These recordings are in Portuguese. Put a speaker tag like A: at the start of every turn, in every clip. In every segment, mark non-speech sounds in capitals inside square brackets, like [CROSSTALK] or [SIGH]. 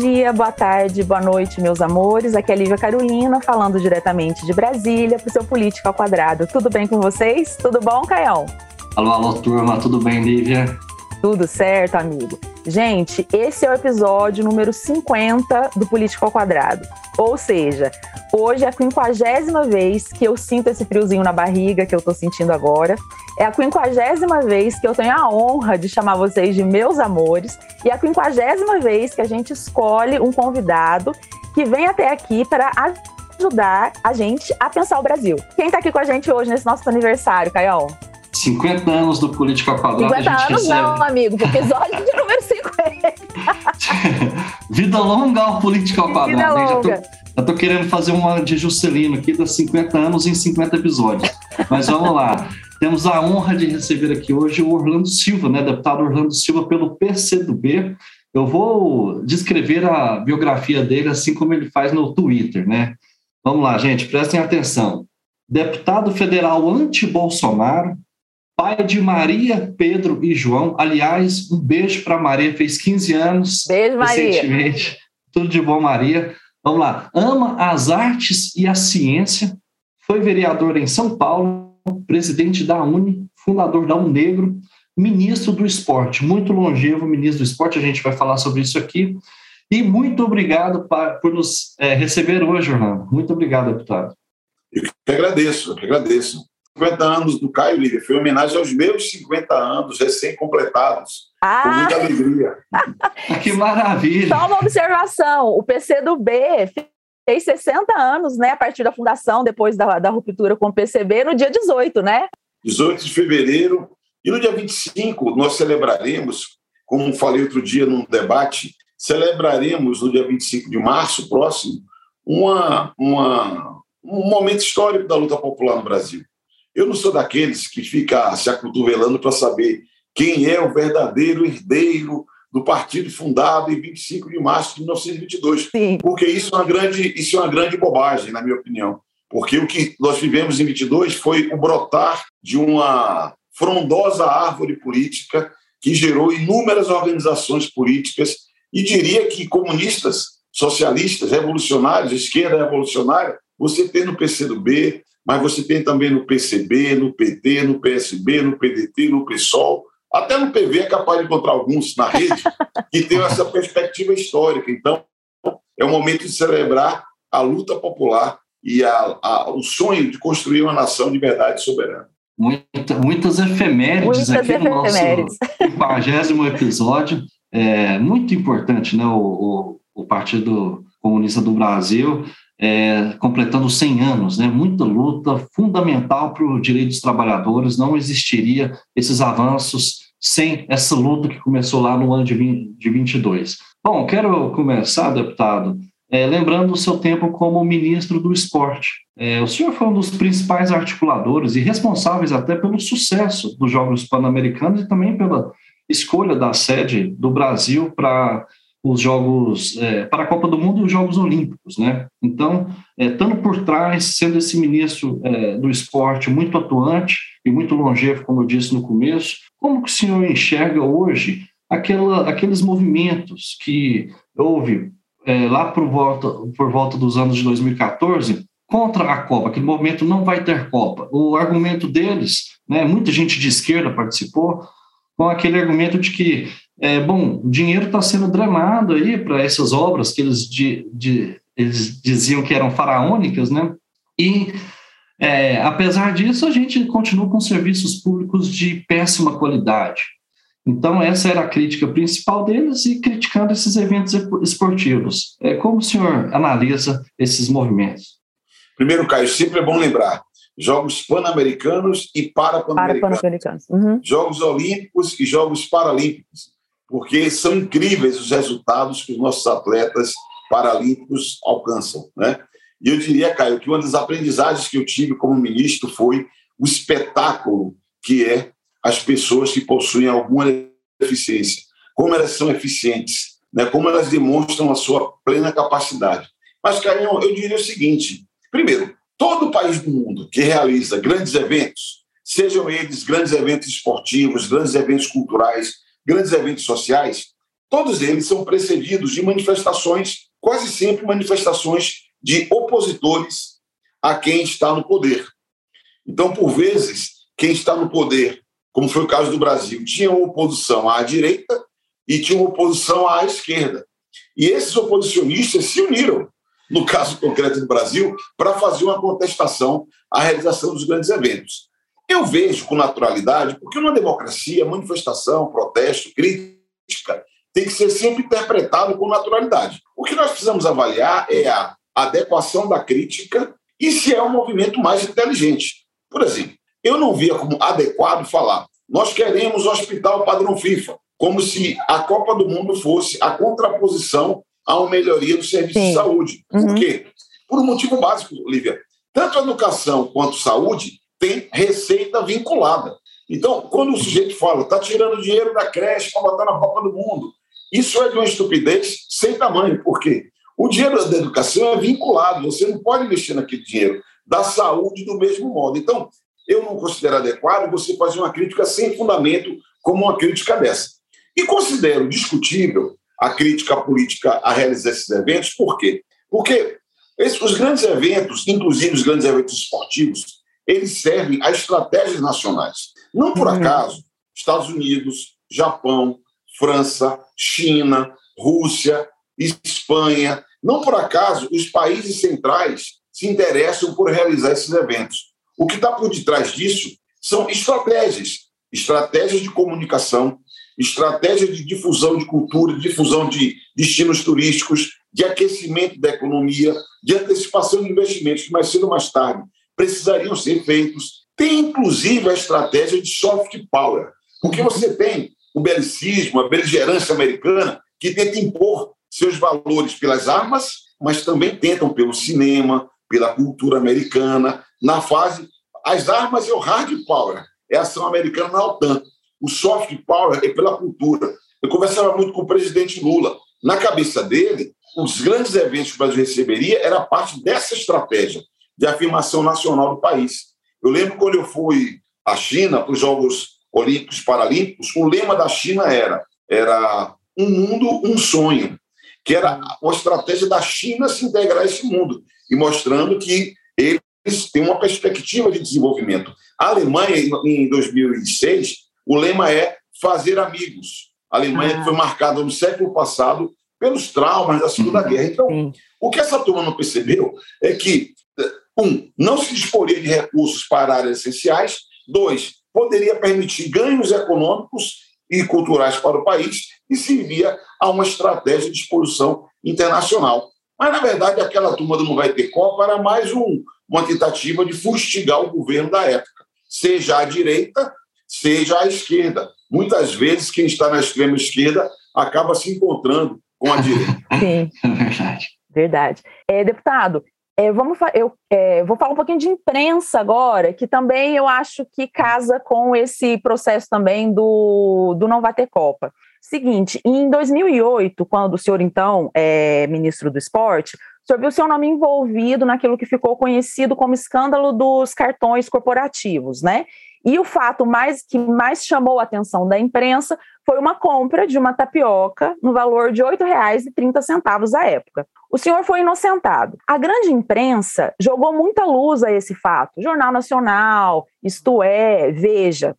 A: dia, boa tarde, boa noite, meus amores. Aqui é Lívia Carolina, falando diretamente de Brasília para o seu Política ao Quadrado. Tudo bem com vocês? Tudo bom, Caião?
B: Alô, alô, turma, tudo bem, Lívia?
A: Tudo certo, amigo. Gente, esse é o episódio número 50 do Política ao Quadrado. Ou seja, hoje é a quinquagésima vez que eu sinto esse friozinho na barriga que eu tô sentindo agora. É a quinquagésima vez que eu tenho a honra de chamar vocês de meus amores. E é a quinquagésima vez que a gente escolhe um convidado que vem até aqui para ajudar a gente a pensar o Brasil. Quem tá aqui com a gente hoje nesse nosso aniversário, Caião?
B: 50 anos do Política ao Quadrado.
A: 50 anos recebe... não, amigo, episódio de número 50. [LAUGHS]
B: Vida longa ao Política ao Quadrado. Vida longa. Eu tô querendo fazer uma de Juscelino aqui, dos 50 anos em 50 episódios. Mas vamos lá. [LAUGHS] Temos a honra de receber aqui hoje o Orlando Silva, né, deputado Orlando Silva pelo PCdoB. Eu vou descrever a biografia dele assim como ele faz no Twitter, né? Vamos lá, gente, prestem atenção. Deputado federal anti-Bolsonaro, pai de Maria, Pedro e João. Aliás, um beijo para Maria, fez 15 anos.
A: Beijo, Maria.
B: Tudo de bom, Maria. Vamos lá. Ama as artes e a ciência. Foi vereador em São Paulo, presidente da Uni, fundador da Unegro, ministro do esporte, muito longevo ministro do esporte, a gente vai falar sobre isso aqui. E muito obrigado por nos é, receber hoje, Orlando. Muito obrigado, deputado.
C: Eu que agradeço, eu que agradeço. 50 anos do Caio Lívia. Foi homenagem aos meus 50 anos recém-completados. Ah. Com muita alegria. [LAUGHS]
B: que maravilha!
A: Só uma observação: o PCdoB fez 60 anos, né, a partir da fundação, depois da, da ruptura com o PCB, no dia 18, né?
C: 18 de fevereiro. E no dia 25, nós celebraremos, como falei outro dia num debate, celebraremos no dia 25 de março próximo uma, uma, um momento histórico da luta popular no Brasil. Eu não sou daqueles que fica se acotovelando para saber quem é o verdadeiro herdeiro do partido fundado em 25 de março de 1922. Sim. Porque isso é, uma grande, isso é uma grande bobagem, na minha opinião. Porque o que nós vivemos em 22 foi o brotar de uma frondosa árvore política que gerou inúmeras organizações políticas e diria que comunistas, socialistas, revolucionários, esquerda revolucionária, você tem no PCdoB, mas você tem também no PCB, no PT, no PSB, no PDT, no PSOL, até no PV é capaz de encontrar alguns na rede [LAUGHS] que tem essa perspectiva histórica. Então, é o momento de celebrar a luta popular e a, a, o sonho de construir uma nação de verdade soberana.
B: Muita, muitas efemérides muitas aqui efemérides. no nosso 50 episódio. É muito importante, né? O, o, o Partido Comunista do Brasil é, completando 100 anos, né? muita luta fundamental para o direito dos trabalhadores, não existiria esses avanços sem essa luta que começou lá no ano de, 20, de 22. Bom, quero começar, deputado, é, lembrando o seu tempo como ministro do esporte. É, o senhor foi um dos principais articuladores e responsáveis até pelo sucesso dos Jogos Pan-Americanos e também pela escolha da sede do Brasil para os Jogos é, para a Copa do Mundo e os Jogos Olímpicos, né? Então, é, estando por trás, sendo esse ministro é, do esporte muito atuante e muito longevo, como eu disse no começo, como que o senhor enxerga hoje aquela, aqueles movimentos que houve é, lá por volta, por volta dos anos de 2014 contra a Copa, aquele movimento não vai ter Copa. O argumento deles, né, muita gente de esquerda participou, com aquele argumento de que é, bom, o dinheiro está sendo drenado aí para essas obras que eles, de, de, eles diziam que eram faraônicas, né? E, é, apesar disso, a gente continua com serviços públicos de péssima qualidade. Então, essa era a crítica principal deles e criticando esses eventos esportivos. É, como o senhor analisa esses movimentos?
C: Primeiro, Caio, sempre é bom lembrar: Jogos Pan-Americanos e Para-Pan-Americanos. Para uhum. Jogos Olímpicos e Jogos Paralímpicos porque são incríveis os resultados que os nossos atletas paralímpicos alcançam. Né? E eu diria, Caio, que uma das aprendizagens que eu tive como ministro foi o espetáculo que é as pessoas que possuem alguma deficiência, como elas são eficientes, né? como elas demonstram a sua plena capacidade. Mas, Caio, eu diria o seguinte: primeiro, todo país do mundo que realiza grandes eventos, sejam eles grandes eventos esportivos, grandes eventos culturais, grandes eventos sociais, todos eles são precedidos de manifestações, quase sempre manifestações de opositores a quem está no poder. Então, por vezes, quem está no poder, como foi o caso do Brasil, tinha uma oposição à direita e tinha uma oposição à esquerda. E esses oposicionistas se uniram, no caso concreto do Brasil, para fazer uma contestação à realização dos grandes eventos. Eu vejo com naturalidade, porque numa democracia, manifestação, protesto, crítica, tem que ser sempre interpretado com naturalidade. O que nós precisamos avaliar é a adequação da crítica e se é um movimento mais inteligente. Por exemplo, eu não via como adequado falar nós queremos o hospital padrão FIFA, como se a Copa do Mundo fosse a contraposição a uma melhoria do serviço Sim. de saúde. Por uhum. quê? Por um motivo básico, Lívia. Tanto a educação quanto a saúde tem receita vinculada. Então, quando o sujeito fala, está tirando dinheiro da creche para botar na Copa do Mundo, isso é de uma estupidez sem tamanho. Por quê? O dinheiro da educação é vinculado, você não pode mexer naquele dinheiro. Da saúde, do mesmo modo. Então, eu não considero adequado você fazer uma crítica sem fundamento, como uma crítica dessa. E considero discutível a crítica política a realizar esses eventos, por quê? Porque esses, os grandes eventos, inclusive os grandes eventos esportivos, eles servem a estratégias nacionais. Não por uhum. acaso, Estados Unidos, Japão, França, China, Rússia, Espanha, não por acaso os países centrais se interessam por realizar esses eventos. O que está por detrás disso são estratégias, estratégias de comunicação, estratégias de difusão de cultura, difusão de destinos turísticos, de aquecimento da economia, de antecipação de investimentos que mais cedo ou mais tarde precisariam ser feitos. Tem, inclusive, a estratégia de soft power, porque você tem o belicismo, a beligerância americana, que tenta impor seus valores pelas armas, mas também tentam pelo cinema, pela cultura americana, na fase. As armas é o hard power, é a ação americana na OTAN. O soft power é pela cultura. Eu conversava muito com o presidente Lula. Na cabeça dele, os grandes eventos que o Brasil receberia era parte dessa estratégia de afirmação nacional do país. Eu lembro quando eu fui à China para os Jogos Olímpicos Paralímpicos, o lema da China era era um mundo, um sonho, que era uma estratégia da China se integrar a esse mundo e mostrando que eles têm uma perspectiva de desenvolvimento. A Alemanha, em 2006, o lema é fazer amigos. A Alemanha ah. foi marcada no século passado pelos traumas da Segunda uhum. Guerra. Então, o que essa turma não percebeu é que um, não se disporia de recursos para áreas essenciais. Dois, poderia permitir ganhos econômicos e culturais para o país e servia a uma estratégia de exposição internacional. Mas, na verdade, aquela turma do Não Vai Ter Copa era mais um, uma tentativa de fustigar o governo da época, seja à direita, seja à esquerda. Muitas vezes, quem está na extrema esquerda acaba se encontrando com a direita. [LAUGHS]
A: Sim, é verdade. Verdade. É, deputado, é, vamos eu é, vou falar um pouquinho de imprensa agora, que também eu acho que casa com esse processo também do, do não vai ter Copa. Seguinte, em 2008, quando o senhor então é ministro do esporte, o senhor viu seu nome envolvido naquilo que ficou conhecido como escândalo dos cartões corporativos, né? E o fato mais que mais chamou a atenção da imprensa foi uma compra de uma tapioca no valor de R$ 8,30 à época. O senhor foi inocentado. A grande imprensa jogou muita luz a esse fato. Jornal Nacional, Isto É, Veja.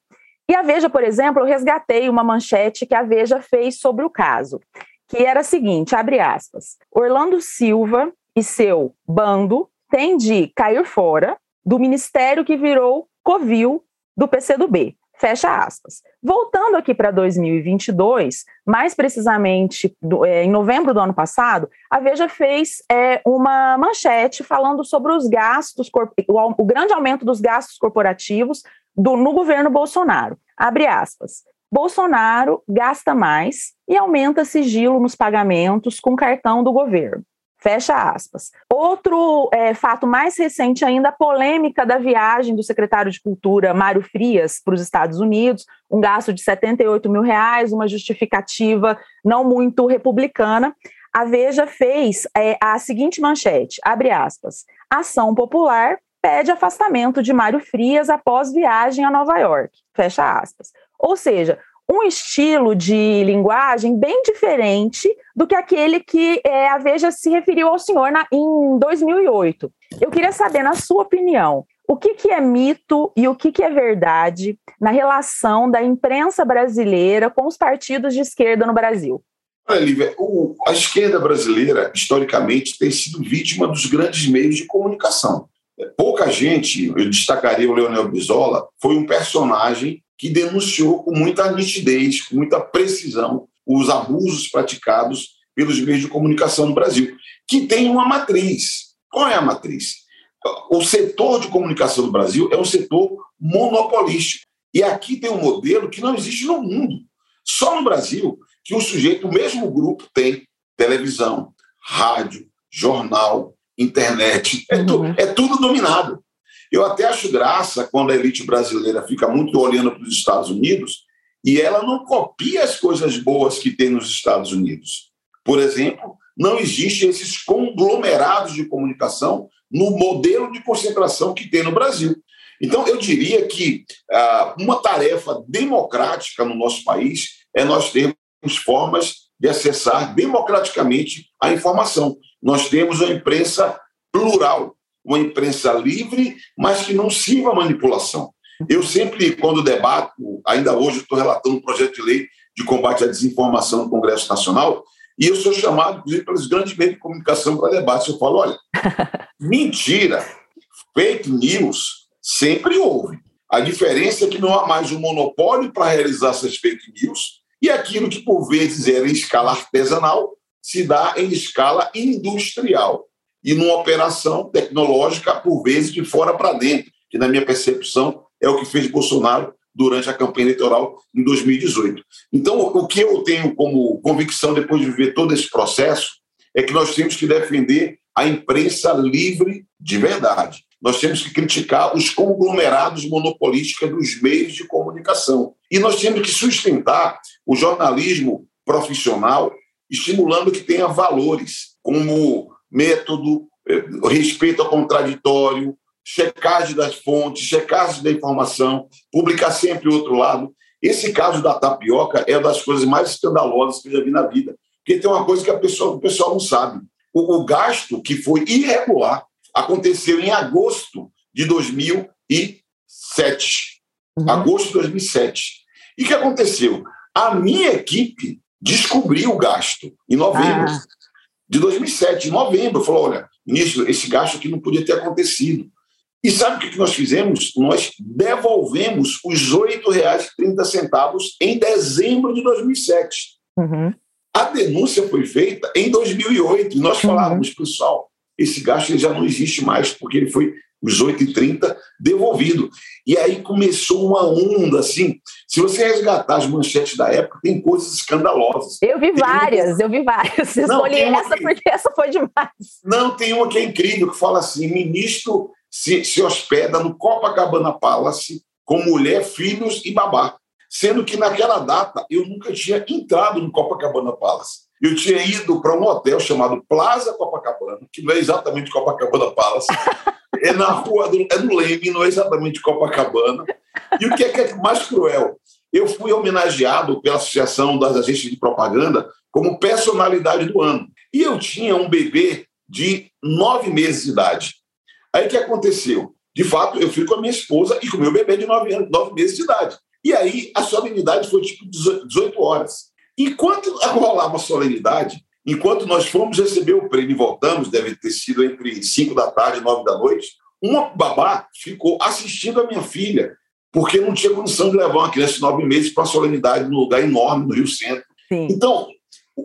A: E a Veja, por exemplo, eu resgatei uma manchete que a Veja fez sobre o caso, que era a seguinte, abre aspas, Orlando Silva e seu bando têm de cair fora do ministério que virou Covil do PCdoB. Fecha aspas. Voltando aqui para 2022, mais precisamente do, é, em novembro do ano passado, a Veja fez é, uma manchete falando sobre os gastos, o, o, grande aumento dos gastos corporativos do, no governo Bolsonaro. Abre aspas. Bolsonaro gasta mais e aumenta sigilo nos pagamentos com cartão do governo. Fecha aspas. Outro é, fato mais recente ainda, a polêmica da viagem do secretário de Cultura, Mário Frias, para os Estados Unidos, um gasto de 78 mil reais, uma justificativa não muito republicana. A Veja fez é, a seguinte manchete, abre aspas, ação popular pede afastamento de Mário Frias após viagem a Nova York, fecha aspas. Ou seja, um estilo de linguagem bem diferente do que aquele que é, a Veja se referiu ao senhor na, em 2008. Eu queria saber, na sua opinião, o que, que é mito e o que, que é verdade na relação da imprensa brasileira com os partidos de esquerda no Brasil?
C: Olha, Lívia, o, a esquerda brasileira, historicamente, tem sido vítima dos grandes meios de comunicação. Pouca gente, eu destacaria o Leonel Brizola, foi um personagem que denunciou com muita nitidez, com muita precisão, os abusos praticados pelos meios de comunicação no Brasil, que tem uma matriz. Qual é a matriz? O setor de comunicação do Brasil é um setor monopolístico. E aqui tem um modelo que não existe no mundo. Só no Brasil que o sujeito, o mesmo grupo, tem televisão, rádio, jornal, internet. É, tu, uhum. é tudo dominado. Eu até acho graça quando a elite brasileira fica muito olhando para os Estados Unidos e ela não copia as coisas boas que tem nos Estados Unidos. Por exemplo, não existem esses conglomerados de comunicação no modelo de concentração que tem no Brasil. Então, eu diria que ah, uma tarefa democrática no nosso país é nós termos formas de acessar democraticamente a informação. Nós temos uma imprensa plural, uma imprensa livre, mas que não sirva a manipulação. Eu sempre, quando debato, ainda hoje estou relatando um projeto de lei de combate à desinformação no Congresso Nacional, e eu sou chamado, inclusive, pelos grandes meios de comunicação para debate. Eu falo, olha, [LAUGHS] mentira, fake news, sempre houve. A diferença é que não há mais um monopólio para realizar essas fake news e aquilo que, por vezes, era em escala artesanal, se dá em escala industrial e numa operação tecnológica, por vezes, de fora para dentro, que, na minha percepção, é o que fez Bolsonaro durante a campanha eleitoral em 2018. Então, o que eu tenho como convicção, depois de viver todo esse processo, é que nós temos que defender a imprensa livre de verdade. Nós temos que criticar os conglomerados monopolísticos dos meios de comunicação. E nós temos que sustentar o jornalismo profissional, estimulando que tenha valores, como método, eh, respeito ao contraditório, checagem das fontes, checagem da informação, publicar sempre o outro lado. Esse caso da tapioca é uma das coisas mais escandalosas que eu já vi na vida. Porque tem uma coisa que a pessoa, o pessoal não sabe. O, o gasto que foi irregular aconteceu em agosto de 2007. Uhum. Agosto de 2007. E o que aconteceu? A minha equipe descobriu o gasto em novembro. Ah de 2007, em novembro, falou: olha, ministro, esse gasto aqui não podia ter acontecido. E sabe o que nós fizemos? Nós devolvemos os R$ 8,30 em dezembro de 2007. Uhum. A denúncia foi feita em 2008. E nós uhum. falávamos, pessoal, esse gasto já não existe mais, porque ele foi os 8,30 devolvido. E aí começou uma onda, assim. Se você resgatar as manchetes da época, tem coisas escandalosas.
A: Eu vi tem várias, uma... eu vi várias. Escolhi essa que... porque essa foi demais.
C: Não, tem uma que é incrível, que fala assim: ministro se, se hospeda no Copacabana Palace com mulher, filhos e babá. Sendo que naquela data eu nunca tinha entrado no Copacabana Palace. Eu tinha ido para um hotel chamado Plaza Copacabana, que não é exatamente Copacabana Palace, [LAUGHS] é na rua do, é no Leme, não é exatamente Copacabana. E o que é, que é mais cruel? Eu fui homenageado pela Associação das Agências de Propaganda como personalidade do ano. E eu tinha um bebê de nove meses de idade. Aí o que aconteceu? De fato, eu fui com a minha esposa e com o meu bebê de nove, anos, nove meses de idade. E aí a solenidade foi tipo 18 horas. Enquanto [LAUGHS] rolava a solenidade, enquanto nós fomos receber o prêmio e voltamos, deve ter sido entre 5 da tarde e 9 da noite, uma babá ficou assistindo a minha filha, porque não tinha condição de levar uma criança de nove meses para a solenidade num lugar enorme no Rio Centro. Sim. Então,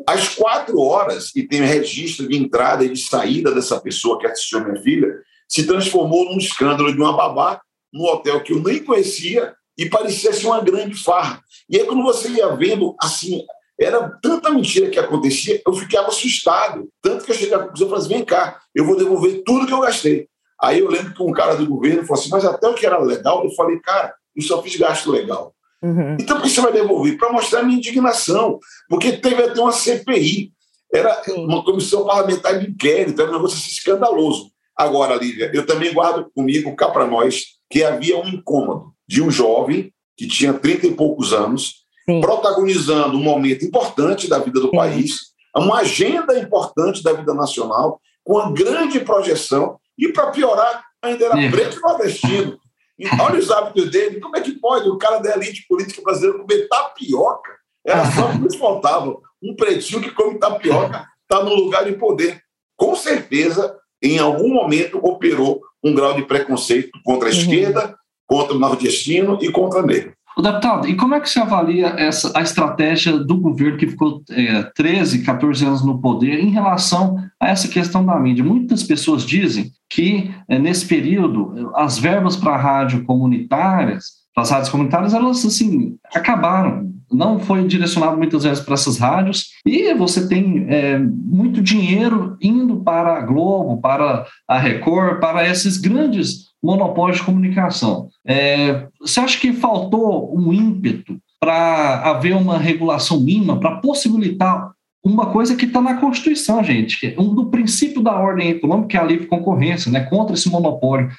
C: às quatro horas, e tem registro de entrada e de saída dessa pessoa que assistiu a minha filha, se transformou num escândalo de uma babá no hotel que eu nem conhecia e parecia ser uma grande farra. E aí, quando você ia vendo, assim, era tanta mentira que acontecia, eu ficava assustado. Tanto que eu cheguei à conclusão e falei assim: vem cá, eu vou devolver tudo que eu gastei. Aí eu lembro que um cara do governo falou assim: mas até o que era legal, eu falei, cara, eu só fiz gasto legal. Uhum. Então, por que você vai devolver? Para mostrar a minha indignação. Porque teve até uma CPI, era uma comissão parlamentar de inquérito, era um negócio assim, escandaloso. Agora, Lívia, eu também guardo comigo, cá para nós, que havia um incômodo de um jovem que tinha 30 e poucos anos, Sim. protagonizando um momento importante da vida do Sim. país, uma agenda importante da vida nacional, com uma grande projeção, e para piorar, ainda era preto nordestino. E olha os hábitos dele, como é que pode o cara da elite política brasileira comer tapioca? Era só o que faltava. Um pretinho que come tapioca está no lugar de poder. Com certeza, em algum momento, operou um grau de preconceito contra a uhum. esquerda, contra o nordestino e contra negro.
B: O deputado, e como é que você avalia essa, a estratégia do governo que ficou é, 13, 14 anos no poder em relação a essa questão da mídia? Muitas pessoas dizem que, é, nesse período, as verbas para rádio comunitárias, as rádios comunitárias, elas assim, acabaram. Não foi direcionado muitas vezes para essas rádios, e você tem é, muito dinheiro indo para a Globo, para a Record, para esses grandes monopólio de comunicação. É, você acha que faltou um ímpeto para haver uma regulação mínima, para possibilitar uma coisa que está na Constituição, gente, que é um do princípio da ordem econômica, que é a livre concorrência, né, contra esse monopólio.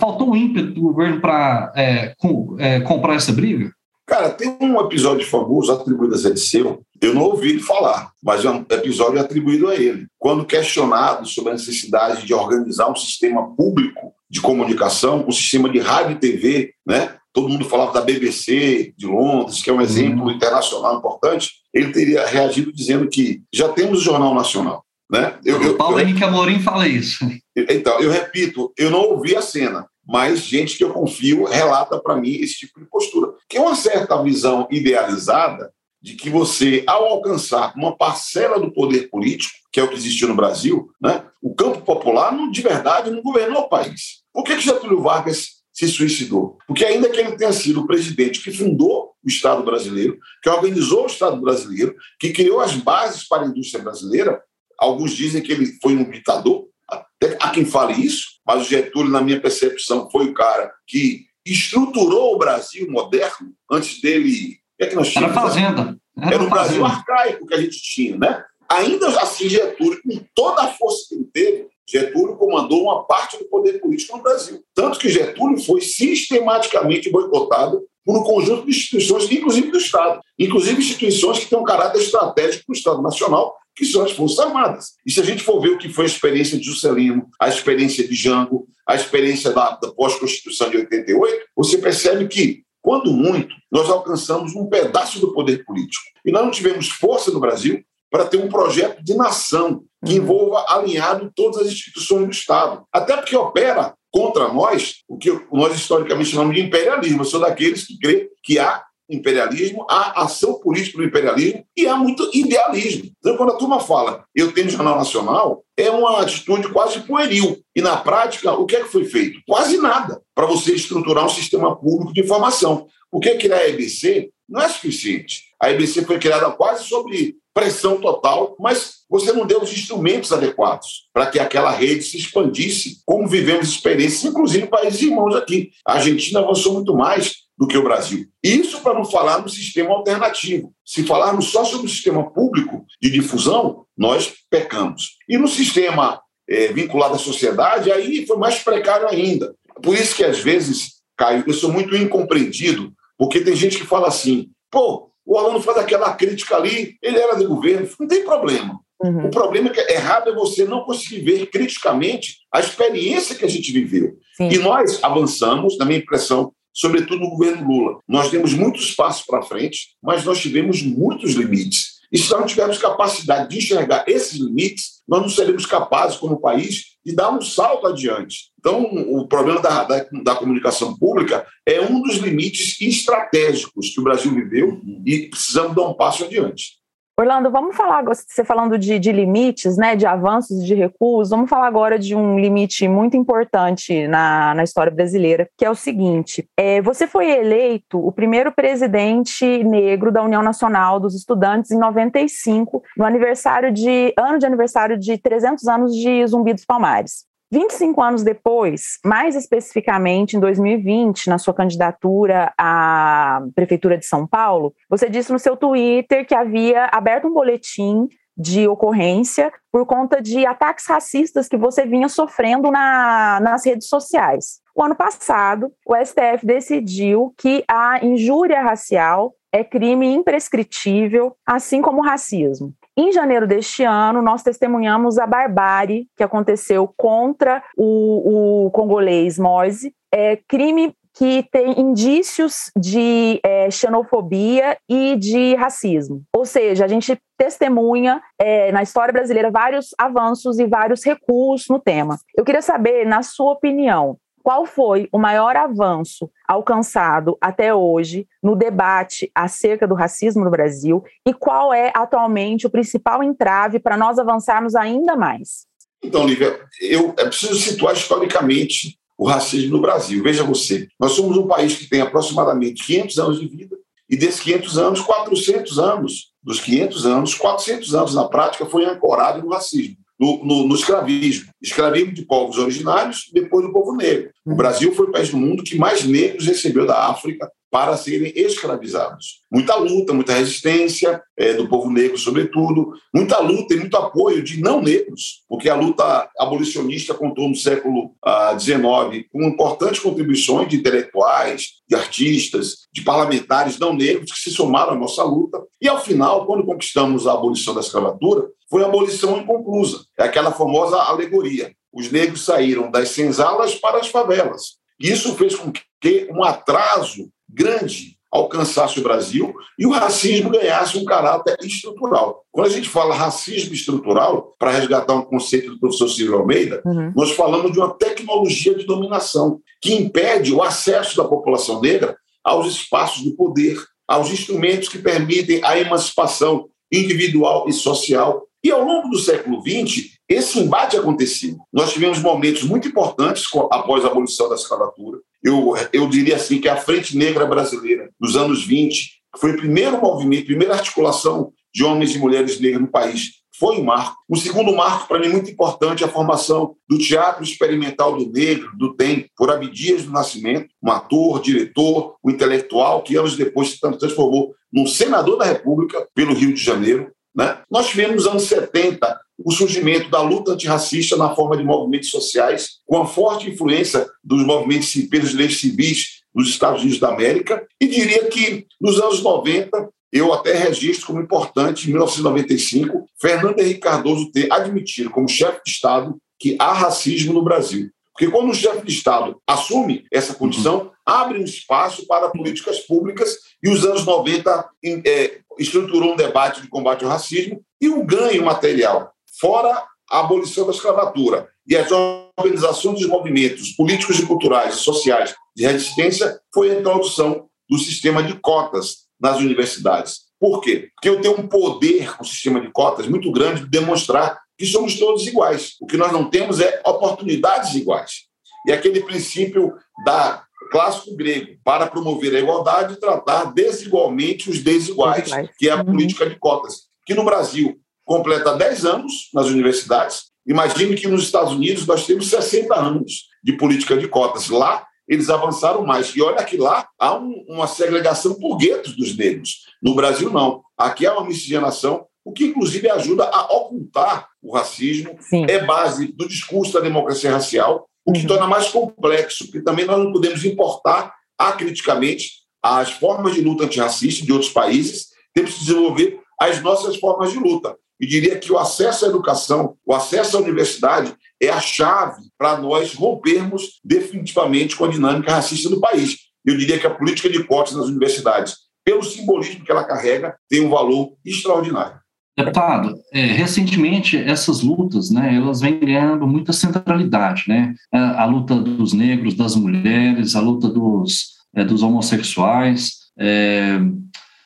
B: Faltou um ímpeto do governo para é, com, é, comprar essa briga?
C: Cara, tem um episódio famoso atribuído a Zé Disseu, eu não ouvi ele falar, mas é um episódio atribuído a ele. Quando questionado sobre a necessidade de organizar um sistema público de comunicação, um sistema de rádio e TV, né? Todo mundo falava da BBC de Londres, que é um exemplo uhum. internacional importante. Ele teria reagido dizendo que já temos o Jornal Nacional. Né?
B: Eu, eu, Paulo eu, Henrique Amorim fala isso.
C: Então, eu repito, eu não ouvi a cena, mas gente que eu confio relata para mim esse tipo de postura. Que é uma certa visão idealizada de que você, ao alcançar uma parcela do poder político, que é o que existiu no Brasil, né, o campo popular, de verdade, não governou o país. Por que, que Getúlio Vargas se suicidou? Porque, ainda que ele tenha sido o presidente que fundou o Estado brasileiro, que organizou o Estado brasileiro, que criou as bases para a indústria brasileira, alguns dizem que ele foi um ditador, até há quem fale isso, mas o Getúlio, na minha percepção, foi o cara que estruturou o Brasil moderno. Antes dele,
B: o que é que nós tínhamos? Era fazenda.
C: Era, Era um Brasil arcaico que a gente tinha, né? Ainda assim, Getúlio, com toda a força que ele teve, Getúlio comandou uma parte do poder político no Brasil. Tanto que Getúlio foi sistematicamente boicotado por um conjunto de instituições, inclusive do Estado. Inclusive instituições que têm um caráter estratégico para o Estado Nacional, que são as Forças Armadas. E se a gente for ver o que foi a experiência de Juscelino, a experiência de Jango, a experiência da, da pós-Constituição de 88, você percebe que, quando muito, nós alcançamos um pedaço do poder político. E nós não tivemos força no Brasil para ter um projeto de nação que uhum. envolva alinhado todas as instituições do Estado. Até porque opera contra nós o que nós historicamente chamamos de imperialismo. Eu sou daqueles que crê que há imperialismo, há ação política do imperialismo e há muito idealismo. Então, quando a turma fala eu tenho Jornal Nacional, é uma atitude quase pueril. E, na prática, o que é que foi feito? Quase nada para você estruturar um sistema público de informação. Porque criar a EBC não é suficiente. A EBC foi criada quase sobre pressão total, mas você não deu os instrumentos adequados para que aquela rede se expandisse, como vivemos experiências, inclusive países irmãos aqui. A Argentina avançou muito mais do que o Brasil. Isso para não falar no sistema alternativo. Se falarmos só sobre o sistema público de difusão, nós pecamos. E no sistema é, vinculado à sociedade, aí foi mais precário ainda. Por isso que, às vezes, Caio, eu sou muito incompreendido, porque tem gente que fala assim, pô, o aluno faz aquela crítica ali, ele era do governo, não tem problema. Uhum. O problema é que é errado é você não conseguir ver criticamente a experiência que a gente viveu. Sim. E nós avançamos, na minha impressão, sobretudo no governo Lula. Nós demos muitos passos para frente, mas nós tivemos muitos limites. E se não tivermos capacidade de enxergar esses limites, nós não seremos capazes, como país, de dar um salto adiante. Então, o problema da, da, da, comunicação pública é um dos limites estratégicos que o Brasil viveu e precisamos dar um passo adiante.
A: Orlando, vamos falar, você falando de, de, limites, né, de avanços de recuos, vamos falar agora de um limite muito importante na, na história brasileira, que é o seguinte: é, você foi eleito o primeiro presidente negro da União Nacional dos Estudantes em 95, no aniversário de ano de aniversário de 300 anos de Zumbi dos Palmares. 25 anos depois, mais especificamente em 2020, na sua candidatura à Prefeitura de São Paulo, você disse no seu Twitter que havia aberto um boletim de ocorrência por conta de ataques racistas que você vinha sofrendo na, nas redes sociais. O ano passado, o STF decidiu que a injúria racial é crime imprescritível, assim como o racismo. Em janeiro deste ano, nós testemunhamos a barbárie que aconteceu contra o, o congolês Moise, é crime que tem indícios de é, xenofobia e de racismo. Ou seja, a gente testemunha é, na história brasileira vários avanços e vários recuos no tema. Eu queria saber, na sua opinião, qual foi o maior avanço alcançado até hoje no debate acerca do racismo no Brasil e qual é atualmente o principal entrave para nós avançarmos ainda mais?
C: Então, Lívia, eu é preciso situar historicamente o racismo no Brasil. Veja você, nós somos um país que tem aproximadamente 500 anos de vida e desses 500 anos, 400 anos, dos 500 anos, 400 anos na prática foi ancorado no racismo no, no, no, escravismo. Escravismo de povos originários e depois do povo negro. O Brasil foi o país do mundo que mais negros recebeu da África para serem escravizados. Muita luta, muita resistência é, do povo negro, sobretudo, muita luta e muito apoio de não negros, porque a luta abolicionista contou no século XIX ah, com importantes contribuições de intelectuais, de artistas, de parlamentares não negros que se somaram à nossa luta. E, ao final, quando conquistamos a abolição da escravatura, foi a abolição inconclusa. É aquela famosa alegoria. Os negros saíram das senzalas para as favelas. Isso fez com que um atraso grande alcançasse o Brasil e o racismo ganhasse um caráter estrutural. Quando a gente fala racismo estrutural, para resgatar um conceito do professor Ciro Almeida, uhum. nós falamos de uma tecnologia de dominação que impede o acesso da população negra aos espaços de poder, aos instrumentos que permitem a emancipação individual e social e ao longo do século XX, esse embate aconteceu. Nós tivemos momentos muito importantes após a abolição da escravatura. Eu, eu diria assim que a Frente Negra Brasileira, nos anos 20, foi o primeiro movimento, a primeira articulação de homens e mulheres negras no país. Foi um marco. O segundo marco, para mim, muito importante, é a formação do Teatro Experimental do Negro, do TEM, por Abdias do Nascimento, um ator, diretor, um intelectual, que anos depois se transformou num senador da República pelo Rio de Janeiro. Né? Nós tivemos nos anos 70 o surgimento da luta antirracista na forma de movimentos sociais, com a forte influência dos movimentos pelos leis civis nos Estados Unidos da América, e diria que nos anos 90, eu até registro como importante, em 1995, Fernando Henrique Cardoso ter admitido como chefe de Estado que há racismo no Brasil. Porque quando o chefe de Estado assume essa condição, abre um espaço para políticas públicas e os anos 90 é, estruturou um debate de combate ao racismo e o ganho material, fora a abolição da escravatura e as organizações dos movimentos políticos e culturais e sociais de resistência, foi a introdução do sistema de cotas nas universidades. Por quê? Porque eu tenho um poder com o sistema de cotas muito grande de demonstrar que somos todos iguais. O que nós não temos é oportunidades iguais. E aquele princípio da clássico grego para promover a igualdade e tratar desigualmente os desiguais, que é a uhum. política de cotas, que no Brasil completa 10 anos nas universidades. Imagine que nos Estados Unidos nós temos 60 anos de política de cotas. Lá eles avançaram mais. E olha que lá há um, uma segregação por guetos dos negros. No Brasil, não. Aqui há uma miscigenação, o que inclusive ajuda a ocultar o racismo, Sim. é base do discurso da democracia racial o que uhum. torna mais complexo, porque também nós não podemos importar acriticamente as formas de luta antirracista de outros países, temos que desenvolver as nossas formas de luta. E diria que o acesso à educação, o acesso à universidade é a chave para nós rompermos definitivamente com a dinâmica racista do país. Eu diria que a política de cotas nas universidades, pelo simbolismo que ela carrega, tem um valor extraordinário.
B: Deputado, é, recentemente essas lutas, né, elas vêm ganhando muita centralidade, né? A, a luta dos negros, das mulheres, a luta dos, é, dos homossexuais. É,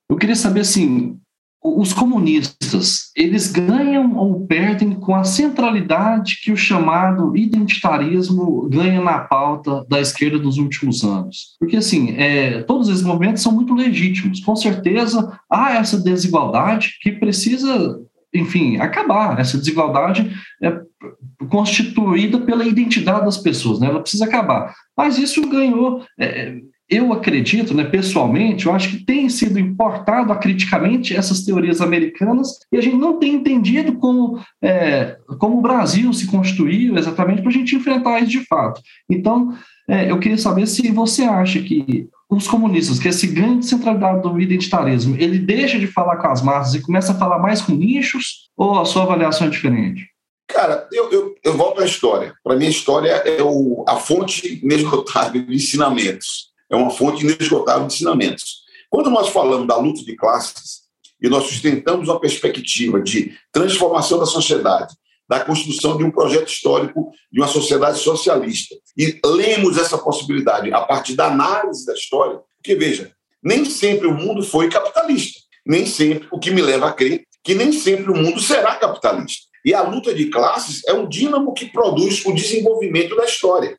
B: eu queria saber, assim, os comunistas, eles ganham ou perdem com a centralidade que o chamado identitarismo ganha na pauta da esquerda dos últimos anos. Porque, assim, é, todos esses movimentos são muito legítimos. Com certeza, há essa desigualdade que precisa, enfim, acabar. Essa desigualdade é constituída pela identidade das pessoas, né? ela precisa acabar. Mas isso ganhou... É, eu acredito, né, pessoalmente, eu acho que tem sido importado acriticamente essas teorias americanas e a gente não tem entendido como, é, como o Brasil se constituiu exatamente para a gente enfrentar isso de fato. Então, é, eu queria saber se você acha que os comunistas, que esse grande centralidade do identitarismo, ele deixa de falar com as massas e começa a falar mais com nichos? Ou a sua avaliação é diferente?
C: Cara, eu, eu, eu volto à história. Para mim, a história é o, a fonte inesgotável de [LAUGHS] ensinamentos. É uma fonte inesgotável de ensinamentos. Quando nós falamos da luta de classes e nós sustentamos uma perspectiva de transformação da sociedade, da construção de um projeto histórico de uma sociedade socialista. E lemos essa possibilidade a partir da análise da história, porque, veja, nem sempre o mundo foi capitalista. Nem sempre, o que me leva a crer que nem sempre o mundo será capitalista. E a luta de classes é um dínamo que produz o desenvolvimento da história.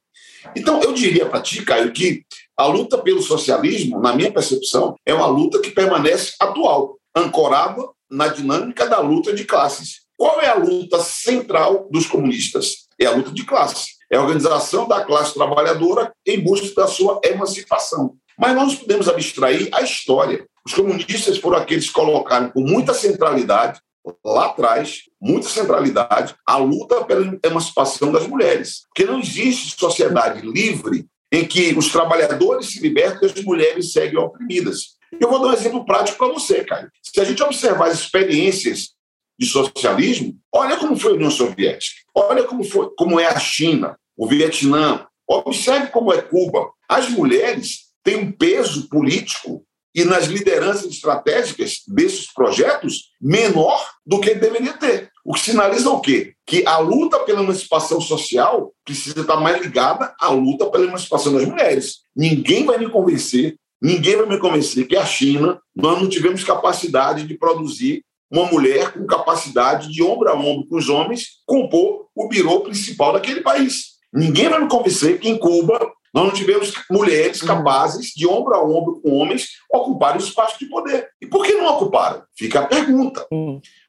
C: Então, eu diria para ti, Caio, que a luta pelo socialismo, na minha percepção, é uma luta que permanece atual, ancorada na dinâmica da luta de classes. Qual é a luta central dos comunistas? É a luta de classe. É a organização da classe trabalhadora em busca da sua emancipação. Mas nós podemos abstrair a história. Os comunistas foram aqueles que colocaram com muita centralidade, lá atrás, muita centralidade, a luta pela emancipação das mulheres. Porque não existe sociedade livre em que os trabalhadores se libertam e as mulheres seguem oprimidas. Eu vou dar um exemplo prático para você, Caio. Se a gente observar as experiências de socialismo, olha como foi a União Soviética, olha como, foi, como é a China, o Vietnã, observe como é Cuba. As mulheres têm um peso político e nas lideranças estratégicas desses projetos menor do que deveria ter. O que sinaliza o quê? Que a luta pela emancipação social precisa estar mais ligada à luta pela emancipação das mulheres. Ninguém vai me convencer, ninguém vai me convencer que a China nós não tivemos capacidade de produzir uma mulher com capacidade de ombro a ombro com os homens compor o birô principal daquele país. Ninguém vai me convencer que em Cuba nós não tivemos mulheres uhum. capazes de ombro a ombro com homens ocuparem o espaço de poder. E por que não ocuparam? Fica a pergunta.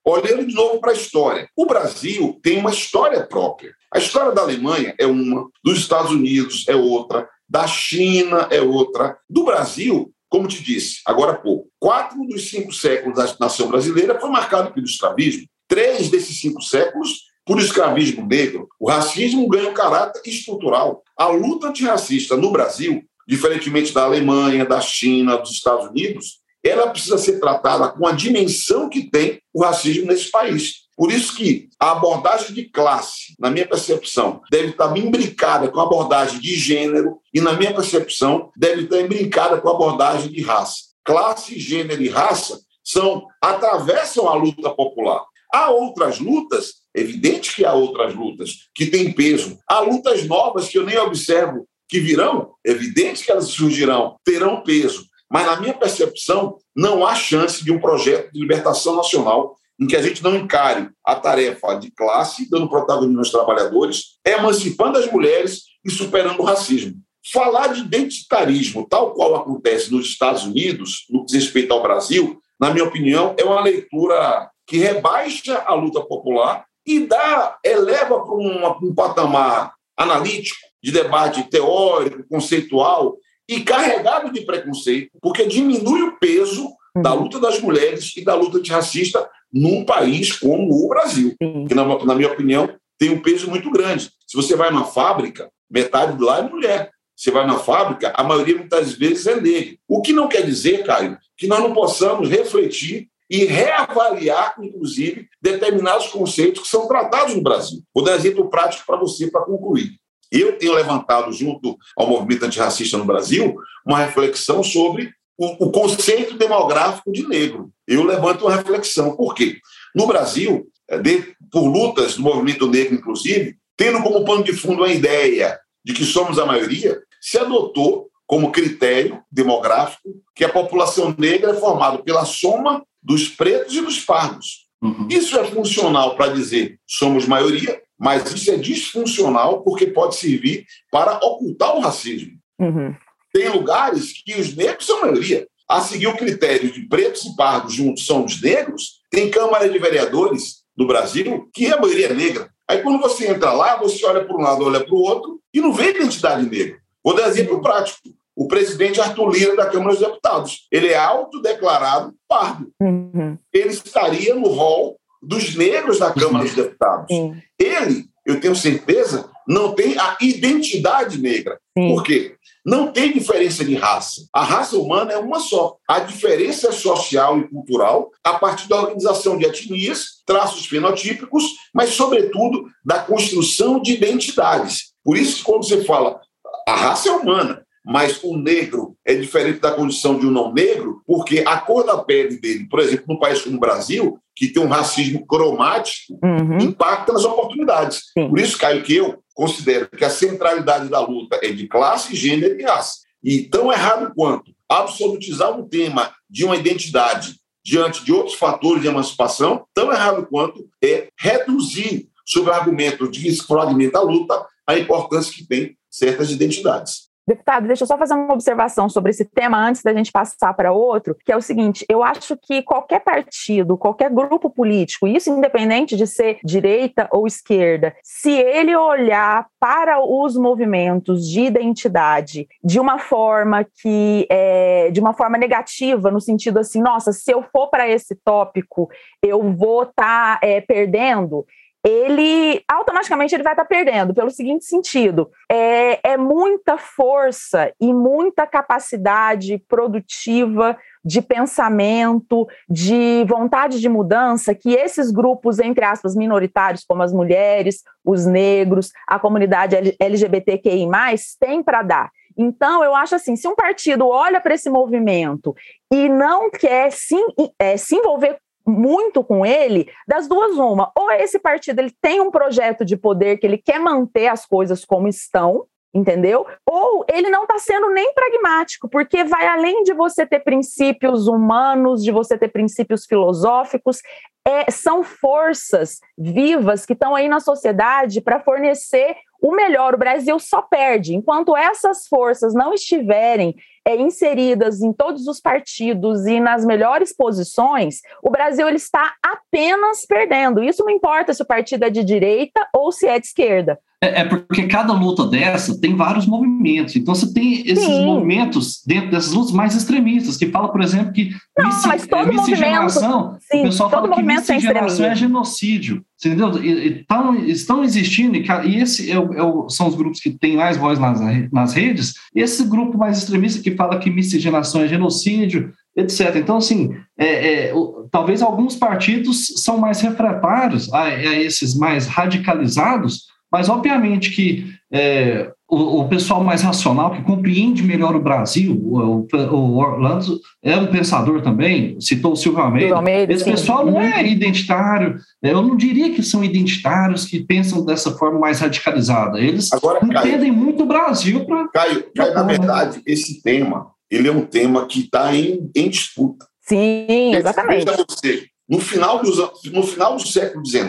C: Olhando de novo para a história. O Brasil tem uma história própria. A história da Alemanha é uma, dos Estados Unidos é outra, da China é outra. Do Brasil, como te disse agora há pouco, quatro dos cinco séculos da nação brasileira foi marcado pelo escravismo. Três desses cinco séculos por escravismo negro. O racismo ganha um caráter estrutural. A luta antirracista no Brasil, diferentemente da Alemanha, da China, dos Estados Unidos, ela precisa ser tratada com a dimensão que tem o racismo nesse país. Por isso que a abordagem de classe, na minha percepção, deve estar imbricada com a abordagem de gênero e, na minha percepção, deve estar imbricada com a abordagem de raça. Classe, gênero e raça são atravessam a luta popular. Há outras lutas, evidente que há outras lutas que têm peso. Há lutas novas que eu nem observo que virão, evidente que elas surgirão, terão peso. Mas, na minha percepção, não há chance de um projeto de libertação nacional em que a gente não encare a tarefa de classe, dando protagonismo aos trabalhadores, emancipando as mulheres e superando o racismo. Falar de identitarismo, tal qual acontece nos Estados Unidos, no que diz respeito ao Brasil, na minha opinião, é uma leitura que rebaixa a luta popular e dá, eleva para um, um patamar analítico, de debate teórico, conceitual e carregado de preconceito, porque diminui o peso da uhum. luta das mulheres e da luta antirracista num país como o Brasil, que, na, na, minha opinião, tem um peso muito grande. Se você vai na fábrica, metade de lá é mulher. Você vai na fábrica, a maioria muitas vezes é negra. O que não quer dizer, Caio, que nós não possamos refletir e reavaliar, inclusive, determinados conceitos que são tratados no Brasil. Vou dar exemplo prático para você, para concluir. Eu tenho levantado, junto ao movimento antirracista no Brasil, uma reflexão sobre o, o conceito demográfico de negro. Eu levanto uma reflexão. Por quê? No Brasil, é, de, por lutas do movimento negro, inclusive, tendo como pano de fundo a ideia de que somos a maioria, se adotou como critério demográfico que a população negra é formada pela soma dos pretos e dos pardos. Uhum. Isso é funcional para dizer somos maioria, mas isso é disfuncional porque pode servir para ocultar o racismo. Uhum. Tem lugares que os negros são maioria. A seguir o critério de pretos e pardos juntos são os negros, tem Câmara de Vereadores do Brasil que é a maioria negra. Aí quando você entra lá, você olha para um lado, olha para o outro e não vê identidade negra. Vou dar exemplo prático. O presidente Arthur Lira da Câmara dos Deputados. Ele é autodeclarado pardo. Uhum. Ele estaria no rol dos negros da Câmara dos Deputados. Sim. Ele, eu tenho certeza, não tem a identidade negra. Sim. Por quê? Não tem diferença de raça. A raça humana é uma só. A diferença é social e cultural a partir da organização de etnias, traços fenotípicos, mas, sobretudo, da construção de identidades. Por isso, quando você fala a raça é humana, mas o negro é diferente da condição de um não negro, porque a cor da pele dele, por exemplo, num país como o Brasil, que tem um racismo cromático, uhum. impacta nas oportunidades. Sim. Por isso, Caio, que eu considero que a centralidade da luta é de classe, gênero e raça. E tão errado quanto absolutizar um tema de uma identidade diante de outros fatores de emancipação, tão errado quanto é reduzir, sob o argumento de que fragmenta a luta, a importância que tem certas identidades.
A: Deputado, deixa eu só fazer uma observação sobre esse tema antes da gente passar para outro, que é o seguinte: eu acho que qualquer partido, qualquer grupo político, isso independente de ser direita ou esquerda, se ele olhar para os movimentos de identidade de uma forma que é de uma forma negativa, no sentido assim, nossa, se eu for para esse tópico, eu vou estar tá, é, perdendo ele automaticamente ele vai estar tá perdendo, pelo seguinte sentido: é, é muita força e muita capacidade produtiva de pensamento, de vontade de mudança que esses grupos, entre aspas, minoritários, como as mulheres, os negros, a comunidade LGBTQI, têm para dar. Então, eu acho assim: se um partido olha para esse movimento e não quer se, é, se envolver muito com ele, das duas uma, ou esse partido ele tem um projeto de poder que ele quer manter as coisas como estão, entendeu? Ou ele não está sendo nem pragmático, porque vai além de você ter princípios humanos, de você ter princípios filosóficos, é, são forças vivas que estão aí na sociedade para fornecer o melhor. O Brasil só perde. Enquanto essas forças não estiverem é, inseridas em todos os partidos e nas melhores posições, o Brasil ele está apenas perdendo. Isso não importa se o partido é de direita ou se é de esquerda.
B: É, é, porque cada luta dessa tem vários movimentos. Então você tem esses Sim. movimentos dentro dessas lutas mais extremistas, que fala, por exemplo, que
A: não, misci, mas todo
B: miscigenação, sim, o pessoal fala que miscigenação é genocídio. Entendeu? Então, estão existindo, e esse é o, é o, são os grupos que têm mais voz nas, nas redes, esse grupo mais extremista que fala que miscigenação é genocídio, etc. Então, assim, é, é, talvez alguns partidos são mais refratários a, a esses mais radicalizados, mas, obviamente, que é, o, o, pessoal mais racional, que compreende melhor o Brasil, o, o, Orlando é um pensador também, citou o Silvio Almeida. Almeida Esse sim. pessoal não é uhum. identitário, eu não diria que são identitários que pensam dessa forma mais radicalizada. Eles Agora, entendem Caio, muito o Brasil para.
C: Caio, Caio na verdade, esse tema ele é um tema que está em, em disputa.
A: Sim, exatamente.
C: Você, no, final dos, no final do século XIX,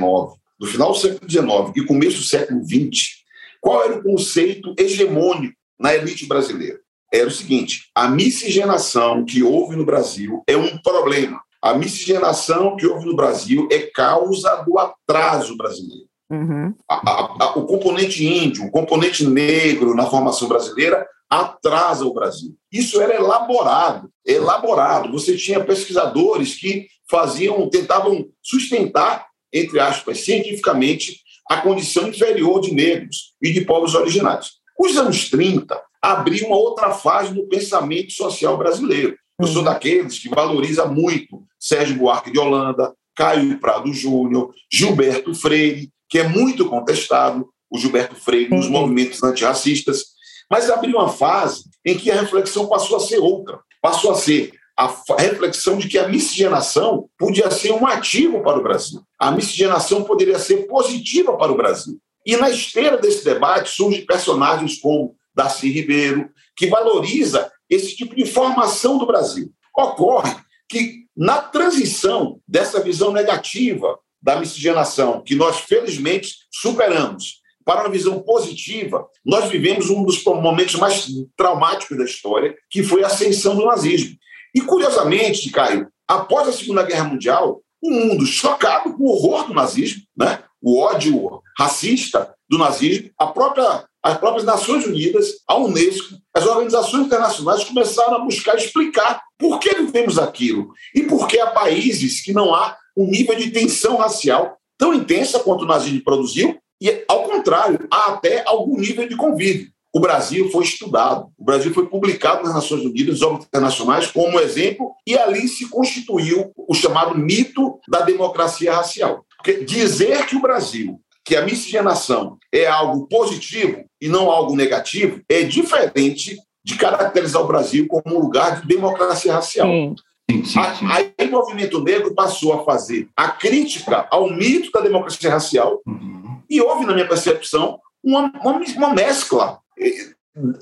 C: do final do século XIX e começo do século XX, qual era o conceito hegemônico na elite brasileira? Era o seguinte: a miscigenação que houve no Brasil é um problema. A miscigenação que houve no Brasil é causa do atraso brasileiro. Uhum. A, a, a, o componente índio, o componente negro na formação brasileira atrasa o Brasil. Isso era elaborado, elaborado. Você tinha pesquisadores que faziam, tentavam sustentar entre aspas, cientificamente, a condição inferior de negros e de povos originários. Os anos 30 abriu uma outra fase no pensamento social brasileiro. Eu sou uhum. daqueles que valoriza muito Sérgio Buarque de Holanda, Caio Prado Júnior, Gilberto Freire, que é muito contestado, o Gilberto Freire, nos movimentos antirracistas, mas abriu uma fase em que a reflexão passou a ser outra, passou a ser a reflexão de que a miscigenação podia ser um ativo para o Brasil. A miscigenação poderia ser positiva para o Brasil. E na esteira desse debate surgem personagens como Darcy Ribeiro, que valoriza esse tipo de formação do Brasil. Ocorre que, na transição dessa visão negativa da miscigenação, que nós felizmente superamos, para uma visão positiva, nós vivemos um dos momentos mais traumáticos da história, que foi a ascensão do nazismo. E, curiosamente, Caio, após a Segunda Guerra Mundial, o mundo chocado com o horror do nazismo, né? o ódio racista do nazismo, a própria, as próprias Nações Unidas, a Unesco, as organizações internacionais começaram a buscar explicar por que vivemos aquilo e por que há países que não há um nível de tensão racial tão intensa quanto o nazismo produziu e, ao contrário, há até algum nível de convívio. O Brasil foi estudado, o Brasil foi publicado nas Nações Unidas, nos órgãos internacionais, como exemplo, e ali se constituiu o chamado mito da democracia racial. Porque dizer que o Brasil, que a miscigenação é algo positivo e não algo negativo, é diferente de caracterizar o Brasil como um lugar de democracia racial. Sim. Sim, sim, sim. Aí o movimento negro passou a fazer a crítica ao mito da democracia racial uhum. e houve, na minha percepção, uma, uma, uma mescla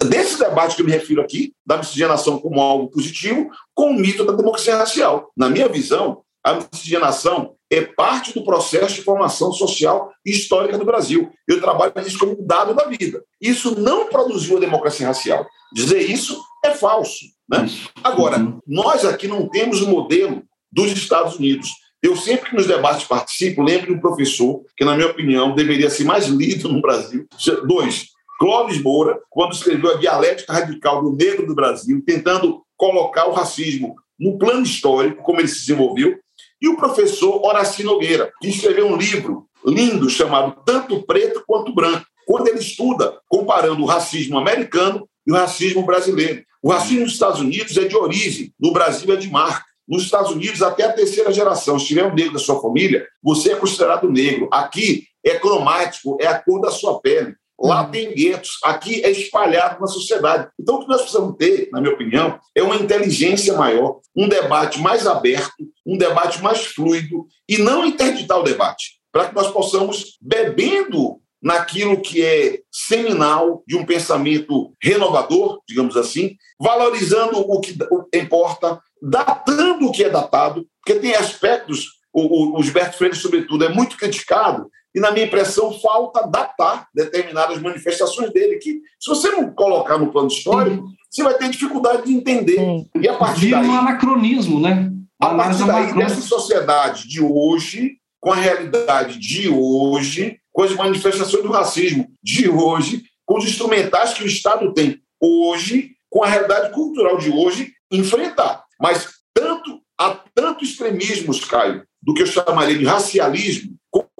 C: desse debate que eu me refiro aqui, da miscigenação como algo positivo, com o mito da democracia racial. Na minha visão, a miscigenação é parte do processo de formação social e histórica do Brasil. Eu trabalho isso como um dado da vida. Isso não produziu a democracia racial. Dizer isso é falso. Né? Agora, uhum. nós aqui não temos o modelo dos Estados Unidos. Eu sempre que nos debates participo, lembro de um professor que, na minha opinião, deveria ser mais lido no Brasil. Dois, Clóvis Moura, quando escreveu a dialética radical do negro do Brasil, tentando colocar o racismo no plano histórico, como ele se desenvolveu, e o professor Horaci Nogueira, que escreveu um livro lindo chamado Tanto Preto Quanto Branco, quando ele estuda comparando o racismo americano e o racismo brasileiro. O racismo nos Estados Unidos é de origem, no Brasil é de marca. Nos Estados Unidos, até a terceira geração, se tiver um negro da sua família, você é considerado negro. Aqui é cromático, é a cor da sua pele. Lá uhum. tem guetos, aqui é espalhado na sociedade. Então, o que nós precisamos ter, na minha opinião, é uma inteligência maior, um debate mais aberto, um debate mais fluido e não interditar o debate, para que nós possamos, bebendo naquilo que é seminal de um pensamento renovador, digamos assim, valorizando o que importa, datando o que é datado, porque tem aspectos, o, o Gilberto Freire, sobretudo, é muito criticado, e, na minha impressão, falta datar determinadas manifestações dele, que, se você não colocar no plano histórico, Sim. você vai ter dificuldade de entender. Sim.
B: E a partir Vira daí... um anacronismo, né?
C: A partir daí, dessa sociedade de hoje, com a realidade de hoje, com as manifestações do racismo de hoje, com os instrumentais que o Estado tem hoje, com a realidade cultural de hoje, enfrentar. Mas tanto há tanto extremismos, Caio, do que eu chamaria de racialismo,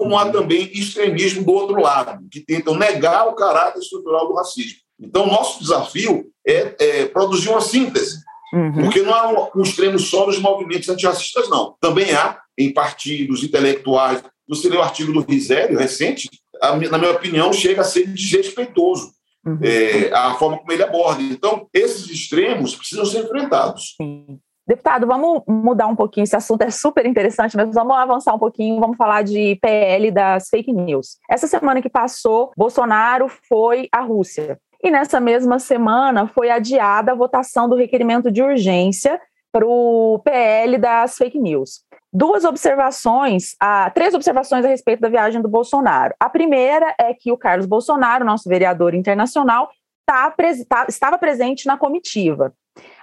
C: como há também extremismo do outro lado, que tentam negar o caráter estrutural do racismo. Então, nosso desafio é, é produzir uma síntese, uhum. porque não há um, extremo só nos movimentos antirracistas, não. Também há em partidos intelectuais. Você lê o artigo do Risério, recente, a, na minha opinião, chega a ser desrespeitoso. Uhum. É, a forma como ele aborda. Então, esses extremos precisam ser enfrentados.
A: Sim. Deputado, vamos mudar um pouquinho, esse assunto é super interessante, mas vamos avançar um pouquinho, vamos falar de PL das fake news. Essa semana que passou, Bolsonaro foi à Rússia. E nessa mesma semana foi adiada a votação do requerimento de urgência para o PL das fake news. Duas observações, três observações a respeito da viagem do Bolsonaro. A primeira é que o Carlos Bolsonaro, nosso vereador internacional, tá, tá, estava presente na comitiva.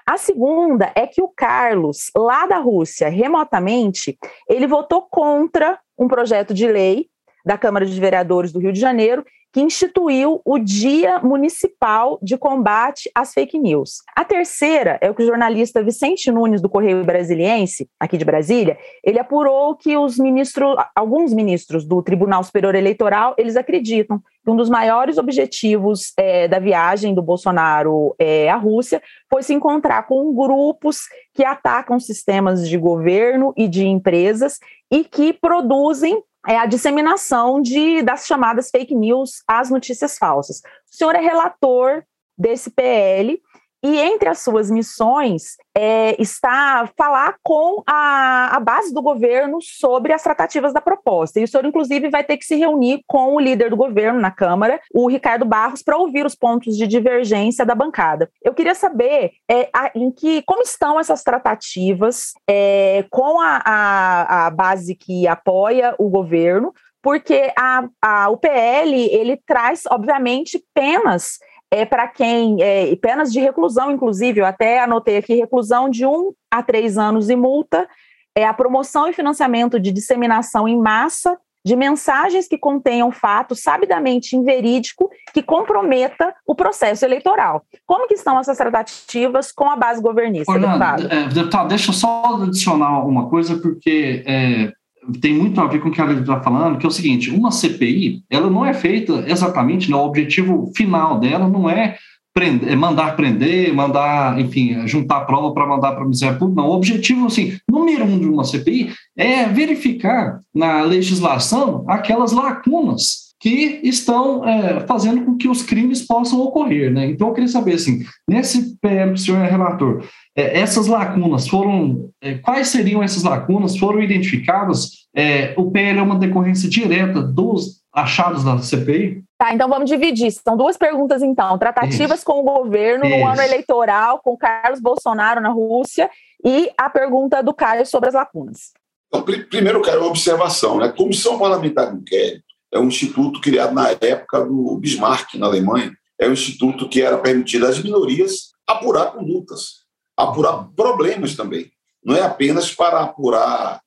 A: A segunda é que o Carlos, lá da Rússia, remotamente, ele votou contra um projeto de lei da Câmara de Vereadores do Rio de Janeiro que instituiu o Dia Municipal de Combate às Fake News. A terceira é o que o jornalista Vicente Nunes, do Correio Brasiliense, aqui de Brasília, ele apurou que os ministros, alguns ministros do Tribunal Superior Eleitoral, eles acreditam que um dos maiores objetivos é, da viagem do Bolsonaro é, à Rússia foi se encontrar com grupos que atacam sistemas de governo e de empresas e que produzem é a disseminação de, das chamadas fake news, as notícias falsas. O senhor é relator desse PL e entre as suas missões é, está falar com a, a, base do governo sobre as tratativas da proposta. E o senhor, inclusive, vai ter que se reunir com o líder do governo na Câmara, o Ricardo Barros, para ouvir os pontos de divergência da bancada. Eu queria saber é, a, em que como estão essas tratativas é, com a, a, base que apoia o governo, porque a, a, o PL ele traz, obviamente, penas é para quem, é, penas de reclusão, inclusive, eu até anotei aqui, reclusão de um a três anos e multa, é a promoção e financiamento de disseminação em massa de mensagens que contenham fato sabidamente inverídico que comprometa o processo eleitoral. Como que estão essas tratativas com a base governista,
B: Orlando, deputado? É, deputado, deixa eu só adicionar uma coisa, porque é, tem muito a ver com o que a Lívia está falando, que é o seguinte, uma CPI, ela não é feita exatamente, né, o objetivo final dela não é prender, é mandar prender, mandar, enfim, juntar prova para mandar para o Ministério Público. Não, o objetivo, assim, número um de uma CPI é verificar na legislação aquelas lacunas que estão é, fazendo com que os crimes possam ocorrer. Né? Então, eu queria saber, assim, nesse PL, senhor relator, é, essas lacunas foram. É, quais seriam essas lacunas? Foram identificadas? É, o PL é uma decorrência direta dos achados da CPI?
A: Tá, então vamos dividir. São duas perguntas, então. Tratativas Isso. com o governo Isso. no ano eleitoral, com Carlos Bolsonaro na Rússia, e a pergunta do Caio sobre as lacunas.
C: Então, primeiro, eu quero uma observação. Né? Comissão Parlamentar de Inquérito é um instituto criado na época do Bismarck, na Alemanha. É um instituto que era permitido às minorias apurar condutas, apurar problemas também. Não é apenas para apurar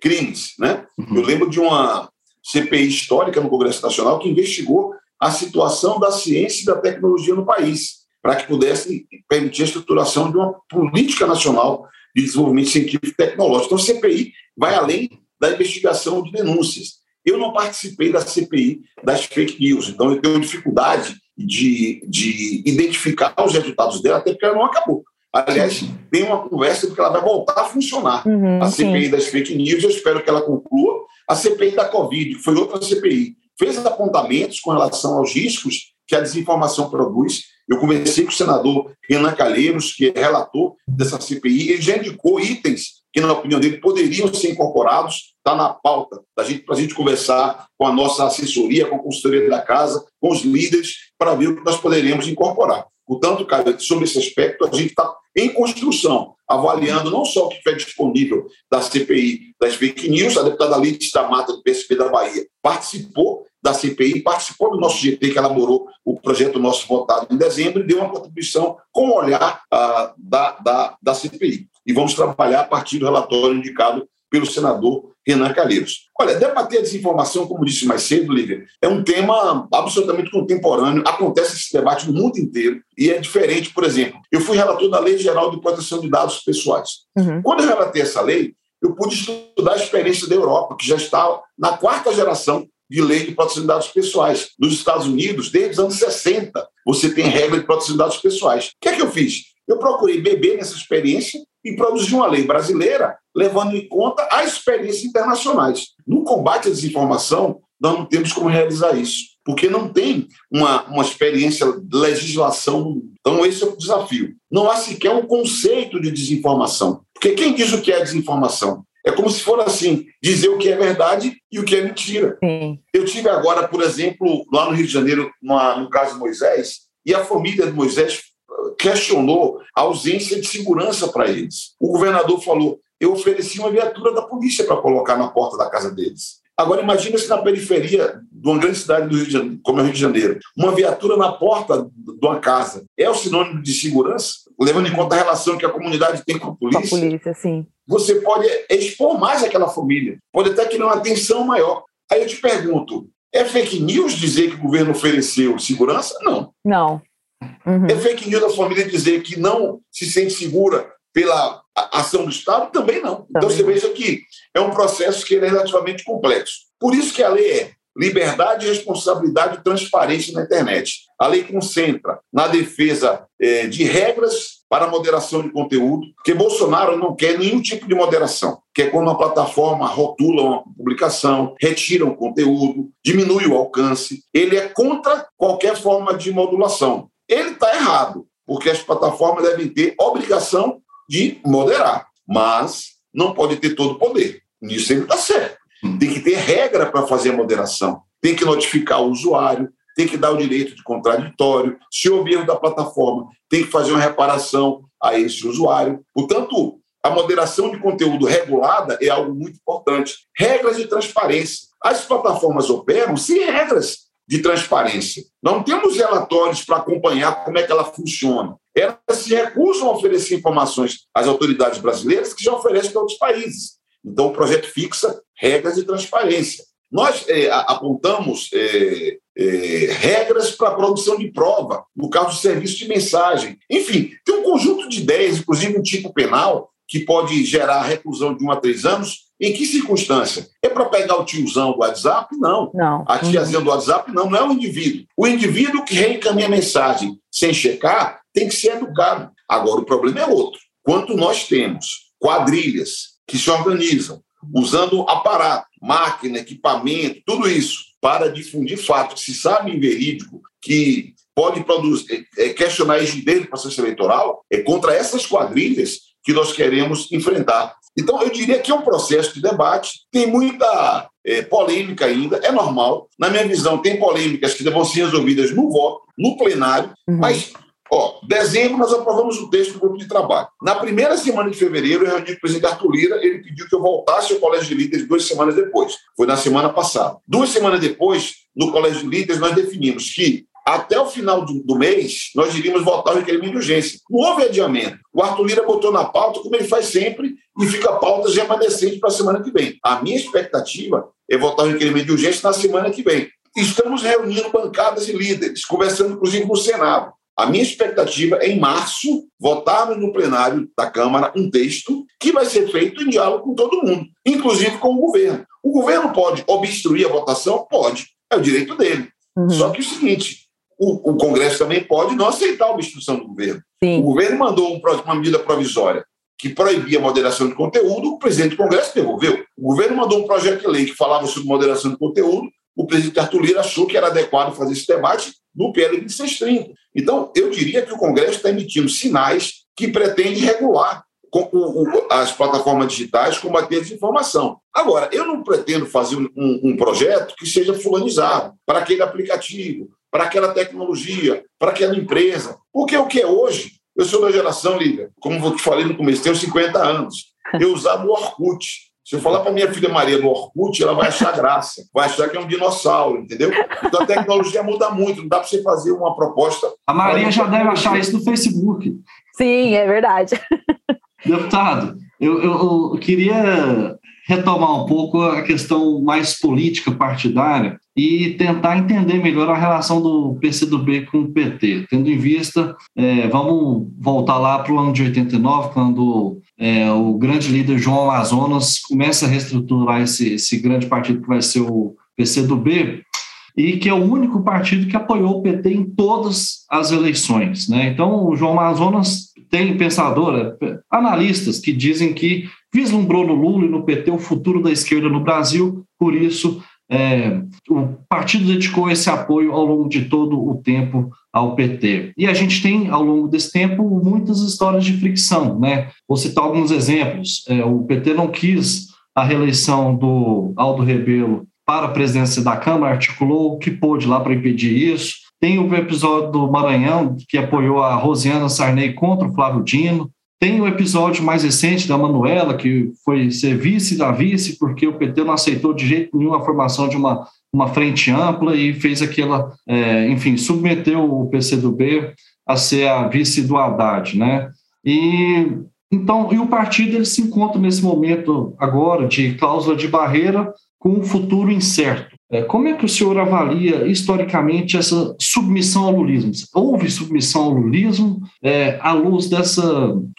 C: crimes. Né? Uhum. Eu lembro de uma CPI histórica no Congresso Nacional que investigou a situação da ciência e da tecnologia no país, para que pudesse permitir a estruturação de uma política nacional de desenvolvimento científico e tecnológico. Então, a CPI vai além da investigação de denúncias. Eu não participei da CPI das fake news, então eu tenho dificuldade de, de identificar os resultados dela, até porque ela não acabou. Aliás, tem uma conversa de que ela vai voltar a funcionar. Uhum, a CPI sim. das fake news, eu espero que ela conclua. A CPI da Covid, que foi outra CPI, fez apontamentos com relação aos riscos que a desinformação produz. Eu conversei com o senador Renan Calheiros, que é relator dessa CPI, ele já indicou itens que, na opinião dele, poderiam ser incorporados, está na pauta para a gente conversar com a nossa assessoria, com a consultoria da casa, com os líderes, para ver o que nós poderíamos incorporar. Portanto, cara, sobre esse aspecto, a gente está em construção, avaliando não só o que foi disponível da CPI das fake news, a deputada Lídia da Mata, do PSP da Bahia, participou da CPI, participou do nosso GT, que elaborou o projeto nosso votado em dezembro, e deu uma contribuição com o olhar ah, da, da, da CPI. E vamos trabalhar a partir do relatório indicado pelo senador Renan Calheiros. Olha, debater a desinformação, como disse mais cedo, Lívia, é um tema absolutamente contemporâneo. Acontece esse debate no mundo inteiro e é diferente. Por exemplo, eu fui relator da Lei Geral de Proteção de Dados Pessoais. Uhum. Quando eu relatei essa lei, eu pude estudar a experiência da Europa, que já está na quarta geração de lei de proteção de dados pessoais. Nos Estados Unidos, desde os anos 60, você tem regra de proteção de dados pessoais. O que é que eu fiz? Eu procurei beber nessa experiência e produzir uma lei brasileira levando em conta as experiências internacionais. No combate à desinformação, nós não temos como realizar isso, porque não tem uma, uma experiência de legislação. Então, esse é o desafio. Não há sequer um conceito de desinformação. Porque quem diz o que é desinformação? É como se fosse assim, dizer o que é verdade e o que é mentira. Sim. Eu tive agora, por exemplo, lá no Rio de Janeiro, no caso de Moisés, e a família de Moisés questionou a ausência de segurança para eles. O governador falou: eu ofereci uma viatura da polícia para colocar na porta da casa deles. Agora, imagina se na periferia de uma grande cidade do Rio de Janeiro, como é o Rio de Janeiro, uma viatura na porta de uma casa é o sinônimo de segurança? Levando em conta a relação que a comunidade tem com a polícia.
A: Com a polícia, sim.
C: Você pode expor mais aquela família, pode até criar uma atenção maior. Aí eu te pergunto: é fake news dizer que o governo ofereceu segurança? Não.
A: Não.
C: Uhum. É fake news da família dizer que não se sente segura pela ação do Estado? Também não. Então, também. Então você veja que é um processo que é relativamente complexo. Por isso que a lei é liberdade, responsabilidade e transparência na internet. A lei concentra na defesa é, de regras para a moderação de conteúdo, porque Bolsonaro não quer nenhum tipo de moderação, que é quando uma plataforma rotula uma publicação, retira um conteúdo, diminui o alcance. Ele é contra qualquer forma de modulação. Ele está errado, porque as plataformas devem ter obrigação de moderar, mas não pode ter todo o poder. Nisso ele está certo. Tem que ter regra para fazer a moderação. Tem que notificar o usuário, tem que dar o direito de contraditório. Se houver erro da plataforma, tem que fazer uma reparação a esse usuário. Portanto, a moderação de conteúdo regulada é algo muito importante. Regras de transparência. As plataformas operam sem regras de transparência. Não temos relatórios para acompanhar como é que ela funciona. Elas se recusam a oferecer informações às autoridades brasileiras que já oferecem para outros países. Então, o projeto fixa regras de transparência. Nós é, apontamos é, é, regras para a produção de prova, no caso do serviço de mensagem. Enfim, tem um conjunto de ideias, inclusive um tipo penal, que pode gerar reclusão de um a três anos, Em que circunstância? É para pegar o tiozão do WhatsApp? Não.
A: não.
C: A tiazinha do WhatsApp? Não, não é o indivíduo. O indivíduo que reencaminha a mensagem sem checar tem que ser educado. Agora, o problema é outro. Quanto nós temos quadrilhas que se organizam usando aparato, máquina, equipamento, tudo isso para difundir fatos que se sabem verídico, que pode produzir, é, questionar a rigidez do processo eleitoral, é contra essas quadrilhas que nós queremos enfrentar. Então, eu diria que é um processo de debate, tem muita é, polêmica ainda, é normal. Na minha visão, tem polêmicas que devem ser resolvidas no voto, no plenário, uhum. mas, ó, dezembro nós aprovamos o texto do grupo de trabalho. Na primeira semana de fevereiro, eu reuni com o presidente Arthur Lira, ele pediu que eu voltasse ao Colégio de Líderes duas semanas depois. Foi na semana passada. Duas semanas depois, no Colégio de Líderes, nós definimos que até o final do, do, mês, nós iríamos votar o requerimento de urgência. Não houve adiamento. O Arthur Lira botou na pauta, como ele faz sempre, e fica a pauta remanescente para a semana que vem. A minha expectativa é votar o requerimento de urgência na semana que vem. Estamos reunindo bancadas e líderes, conversando inclusive com o Senado. A minha expectativa é, em março, votarmos no plenário da Câmara um texto que vai ser feito em diálogo com todo mundo, inclusive com o governo. O governo pode obstruir a votação? Pode. É o direito dele. Uhum. Só que é o seguinte, o, o, Congresso também pode não aceitar a obstrução do governo. Sim. O governo mandou um, uma medida provisória que proibia a moderação de conteúdo, o presidente do Congresso devolveu. O governo mandou um projeto de lei que falava sobre moderação de conteúdo, o presidente Arthur Lira achou que era adequado fazer esse debate no PL 2630. Então, eu diria que o Congresso está emitindo sinais que pretende regular as plataformas digitais, combater a desinformação. Agora, eu não pretendo fazer um, um projeto que seja fulanizado para aquele aplicativo, para aquela tecnologia, para aquela empresa. Porque o que é hoje, eu sou da geração, Lívia, como eu te falei no começo, tenho 50 anos. Eu usava o Orkut. Se eu falar para minha filha Maria do Orkut, ela vai achar graça, vai achar que é um dinossauro, entendeu? Então a tecnologia muda muito, não dá para você fazer uma proposta.
B: A Maria já deve achar isso no Facebook.
A: Sim, é verdade.
B: Deputado, eu, eu, eu queria retomar um pouco a questão mais política partidária e tentar entender melhor a relação do PCdoB com o PT, tendo em vista, é, vamos voltar lá para o ano de 89, quando é, o grande líder João Amazonas começa a reestruturar esse, esse grande partido que vai ser o PCdoB, e que é o único partido que apoiou o PT em todas as eleições. Né? Então, o João Amazonas tem pensadora, analistas que dizem que vislumbrou no Lula e no PT o futuro da esquerda no Brasil, por isso é, o partido dedicou esse apoio ao longo de todo o tempo ao PT. E a gente tem, ao longo desse tempo, muitas histórias de fricção. Né? Vou citar alguns exemplos. É, o PT não quis a reeleição do Aldo Rebelo para a presidência da Câmara, articulou o que pôde lá para impedir isso. Tem o episódio do Maranhão, que apoiou a Rosiana Sarney contra o Flávio Dino. Tem o episódio mais recente da Manuela, que foi ser vice da vice, porque o PT não aceitou de jeito nenhum a formação de uma, uma frente ampla e fez aquela, é, enfim, submeteu o PCdoB a ser a vice do Haddad, né? E então, e o partido ele se encontra nesse momento agora de cláusula de barreira com um futuro incerto. É, como é que o senhor avalia historicamente essa submissão ao lulismo? Houve submissão ao lulismo é, à luz dessa.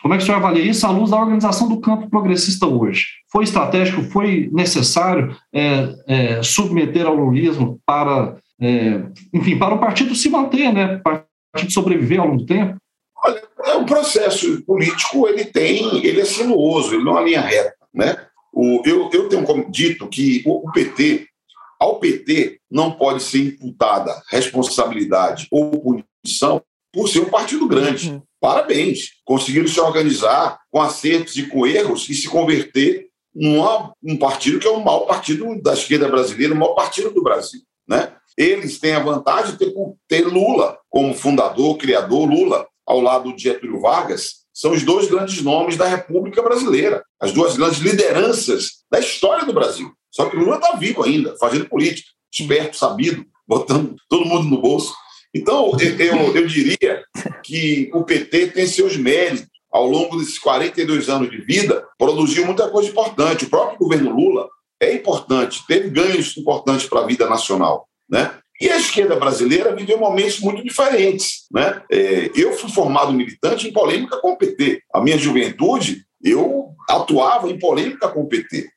B: Como é que o senhor avalia isso à luz da organização do campo progressista hoje? Foi estratégico, foi necessário é, é submeter ao lulismo para, é, enfim, para o partido se manter, né? Para o partido sobreviver ao longo do tempo?
C: Olha, é um processo político, ele tem, ele é sinuoso, ele não é uma linha reta, né? O, eu, eu tenho dito que o, o PT ao PT não pode ser imputada responsabilidade ou punição por ser um partido grande. Uhum. Parabéns, conseguiram se organizar com acertos e com erros e se converter num um partido que é o maior partido da esquerda brasileira, o maior partido do Brasil. Né? Eles têm a vantagem de ter, ter Lula como fundador, criador, Lula ao lado de Getúlio Vargas, são os dois grandes nomes da República Brasileira, as duas grandes lideranças da história do Brasil. Só que Lula está vivo ainda, fazendo política, esperto, sabido, botando todo mundo no bolso. Então, eu, eu diria que o PT tem seus méritos. Ao longo desses 42 anos de vida, produziu muita coisa importante. O próprio governo Lula é importante, teve ganhos importantes para a vida nacional. Né? E a esquerda brasileira viveu momentos muito diferentes. Né? É, eu fui formado militante em polêmica com o PT. A minha juventude, eu atuava em polêmica com o PT.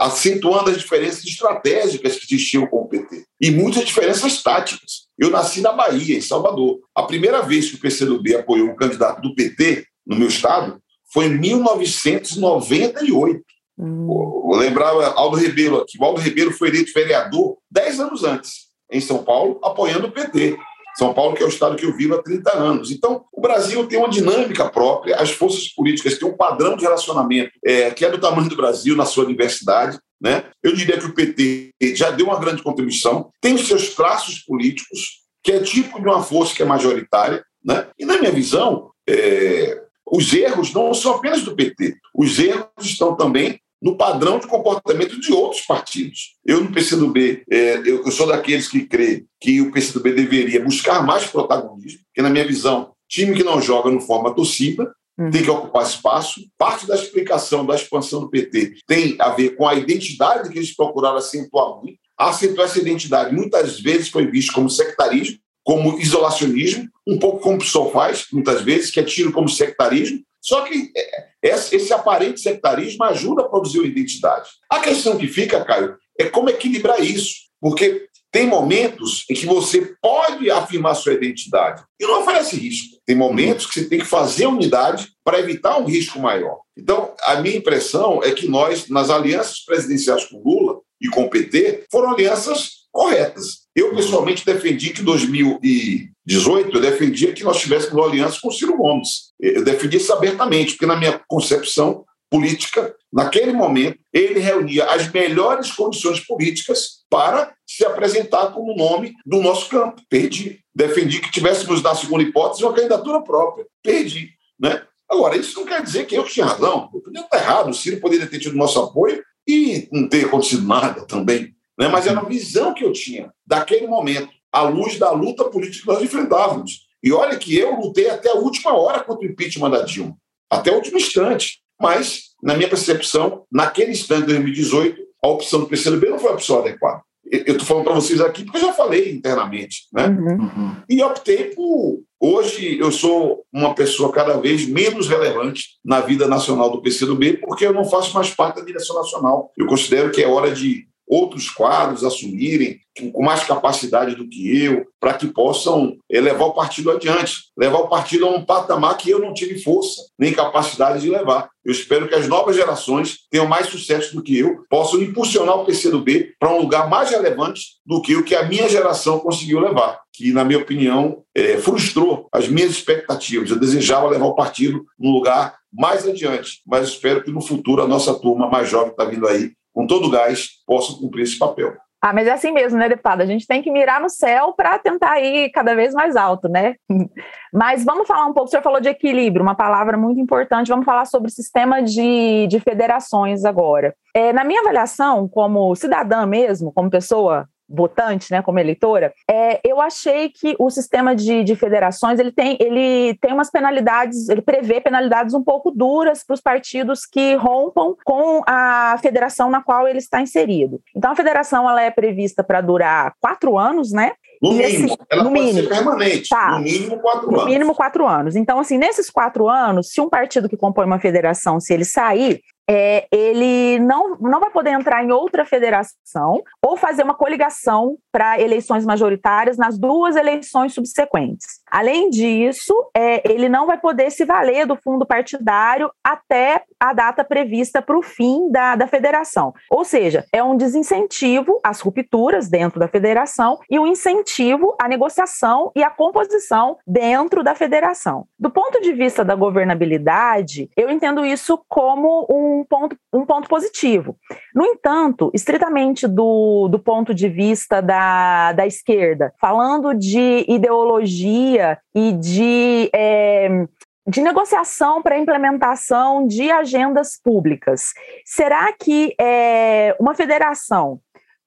C: Acentuando as diferenças estratégicas que existiam com o PT e muitas diferenças táticas. Eu nasci na Bahia, em Salvador. A primeira vez que o PCdoB apoiou um candidato do PT no meu estado foi em 1998. Hum. Eu lembrava Aldo Rebelo aqui. O Aldo Rebelo foi eleito vereador dez anos antes, em São Paulo, apoiando o PT. São Paulo, que é o estado que eu vivo há 30 anos. Então, o Brasil tem uma dinâmica própria, as forças políticas têm um padrão de relacionamento é, que é do tamanho do Brasil, na sua diversidade. Né? Eu diria que o PT já deu uma grande contribuição, tem os seus traços políticos, que é tipo de uma força que é majoritária. Né? E, na minha visão, é, os erros não são apenas do PT, os erros estão também no padrão de comportamento de outros partidos. Eu, no PCdoB, é, eu, eu, sou daqueles que crê que o PCdoB deveria buscar mais protagonismo, porque, na minha visão, time que não joga não forma torcida, uhum. tem que ocupar espaço. Parte da explicação da expansão do PT tem a ver com a identidade que eles procuraram acentuar muito. Acentuar essa identidade muitas vezes foi visto como sectarismo, como isolacionismo, um pouco como o PSOL faz, muitas vezes, que é tido como sectarismo, só que é, esse aparente sectarismo ajuda a produzir uma identidade. A questão que fica, Caio, é como equilibrar isso. Porque tem momentos em que você pode afirmar sua identidade e não oferece risco. Tem momentos que você tem que fazer unidade para evitar um risco maior. Então, a minha impressão é que nós, nas alianças presidenciais com Lula e com o PT, foram alianças corretas. Eu, pessoalmente, defendi que em 2018, eu defendia que nós tivéssemos uma aliança com o Ciro Gomes. Eu defendi isso abertamente, porque, na minha concepção política, naquele momento, ele reunia as melhores condições políticas para se apresentar como nome do nosso campo. Perdi. Defendi que tivéssemos, na segunda hipótese, uma candidatura própria. Perdi. Né? Agora, isso não quer dizer que eu tinha razão. Eu podia estar errado. O Ciro poderia ter tido nosso apoio e não ter acontecido nada também né? mas era a visão que eu tinha daquele momento, à luz da luta política que nós enfrentávamos. E olha que eu lutei até a última hora contra o impeachment da Dilma, até o último instante. Mas, na minha percepção, naquele instante de 2018, a opção do PCdoB não foi a opção adequada. Eu estou falando para vocês aqui porque eu já falei internamente. Né? Uhum. uhum. E optei por. Hoje eu sou uma pessoa cada vez menos relevante na vida nacional do PCdoB, porque eu não faço mais parte da direção nacional. Eu considero que é hora de outros quadros assumirem com mais capacidade do que eu, para que possam eh, levar o partido adiante, levar o partido a um patamar que eu não tive força nem capacidade de levar. Eu espero que as novas gerações tenham mais sucesso do que eu, possam impulsionar o PCdoB para um lugar mais relevante do que o que a minha geração conseguiu levar, que, na minha opinião, é, frustrou as minhas expectativas. Eu desejava levar o partido num lugar mais adiante, mas espero que no futuro a nossa turma mais jovem está vindo aí com todo o gás, possam cumprir esse papel.
A: Ah, mas é assim mesmo, né, deputada? A gente tem que mirar no céu para tentar ir cada vez mais alto, né? [LAUGHS] Mas vamos falar um pouco, o senhor falou de equilíbrio, uma palavra muito importante, vamos falar sobre o sistema de, de federações agora. É, na minha avaliação, como cidadã mesmo, como pessoa votante, né, como eleitora, é, eu achei que o sistema de, de federações ele tem, ele tem umas penalidades, ele prevê penalidades um pouco duras para os partidos que rompam com a federação na qual ele está inserido. Então a federação ela é prevista para durar quatro anos, né?
C: No e mínimo, ela no pode mínimo, ser permanente. Tá, no mínimo quatro
A: no anos. No mínimo quatro anos. Então, assim, nesses quatro anos, se um partido que compõe uma federação, se ele sair, é, ele não, não vai poder entrar em outra federação ou fazer uma coligação para eleições majoritárias nas duas eleições subsequentes. Além disso, é, ele não vai poder se valer do fundo partidário até a data prevista para o fim da, da federação. Ou seja, é um desincentivo às rupturas dentro da federação e um incentivo à negociação e à composição dentro da federação. Do ponto de vista da governabilidade, eu entendo isso como um ponto, um ponto positivo. No entanto, estritamente do, do ponto de vista da, da esquerda, falando de ideologia e de. É, de negociação para implementação de agendas públicas. Será que é, uma federação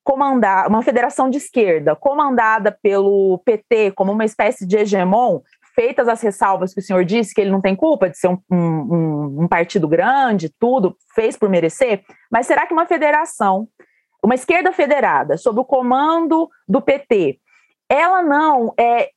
A: comandar uma federação de esquerda comandada pelo PT como uma espécie de hegemon feitas as ressalvas que o senhor disse, que ele não tem culpa de ser um, um, um partido grande, tudo, fez por merecer, mas será que uma federação, uma esquerda federada, sob o comando do PT, ela não é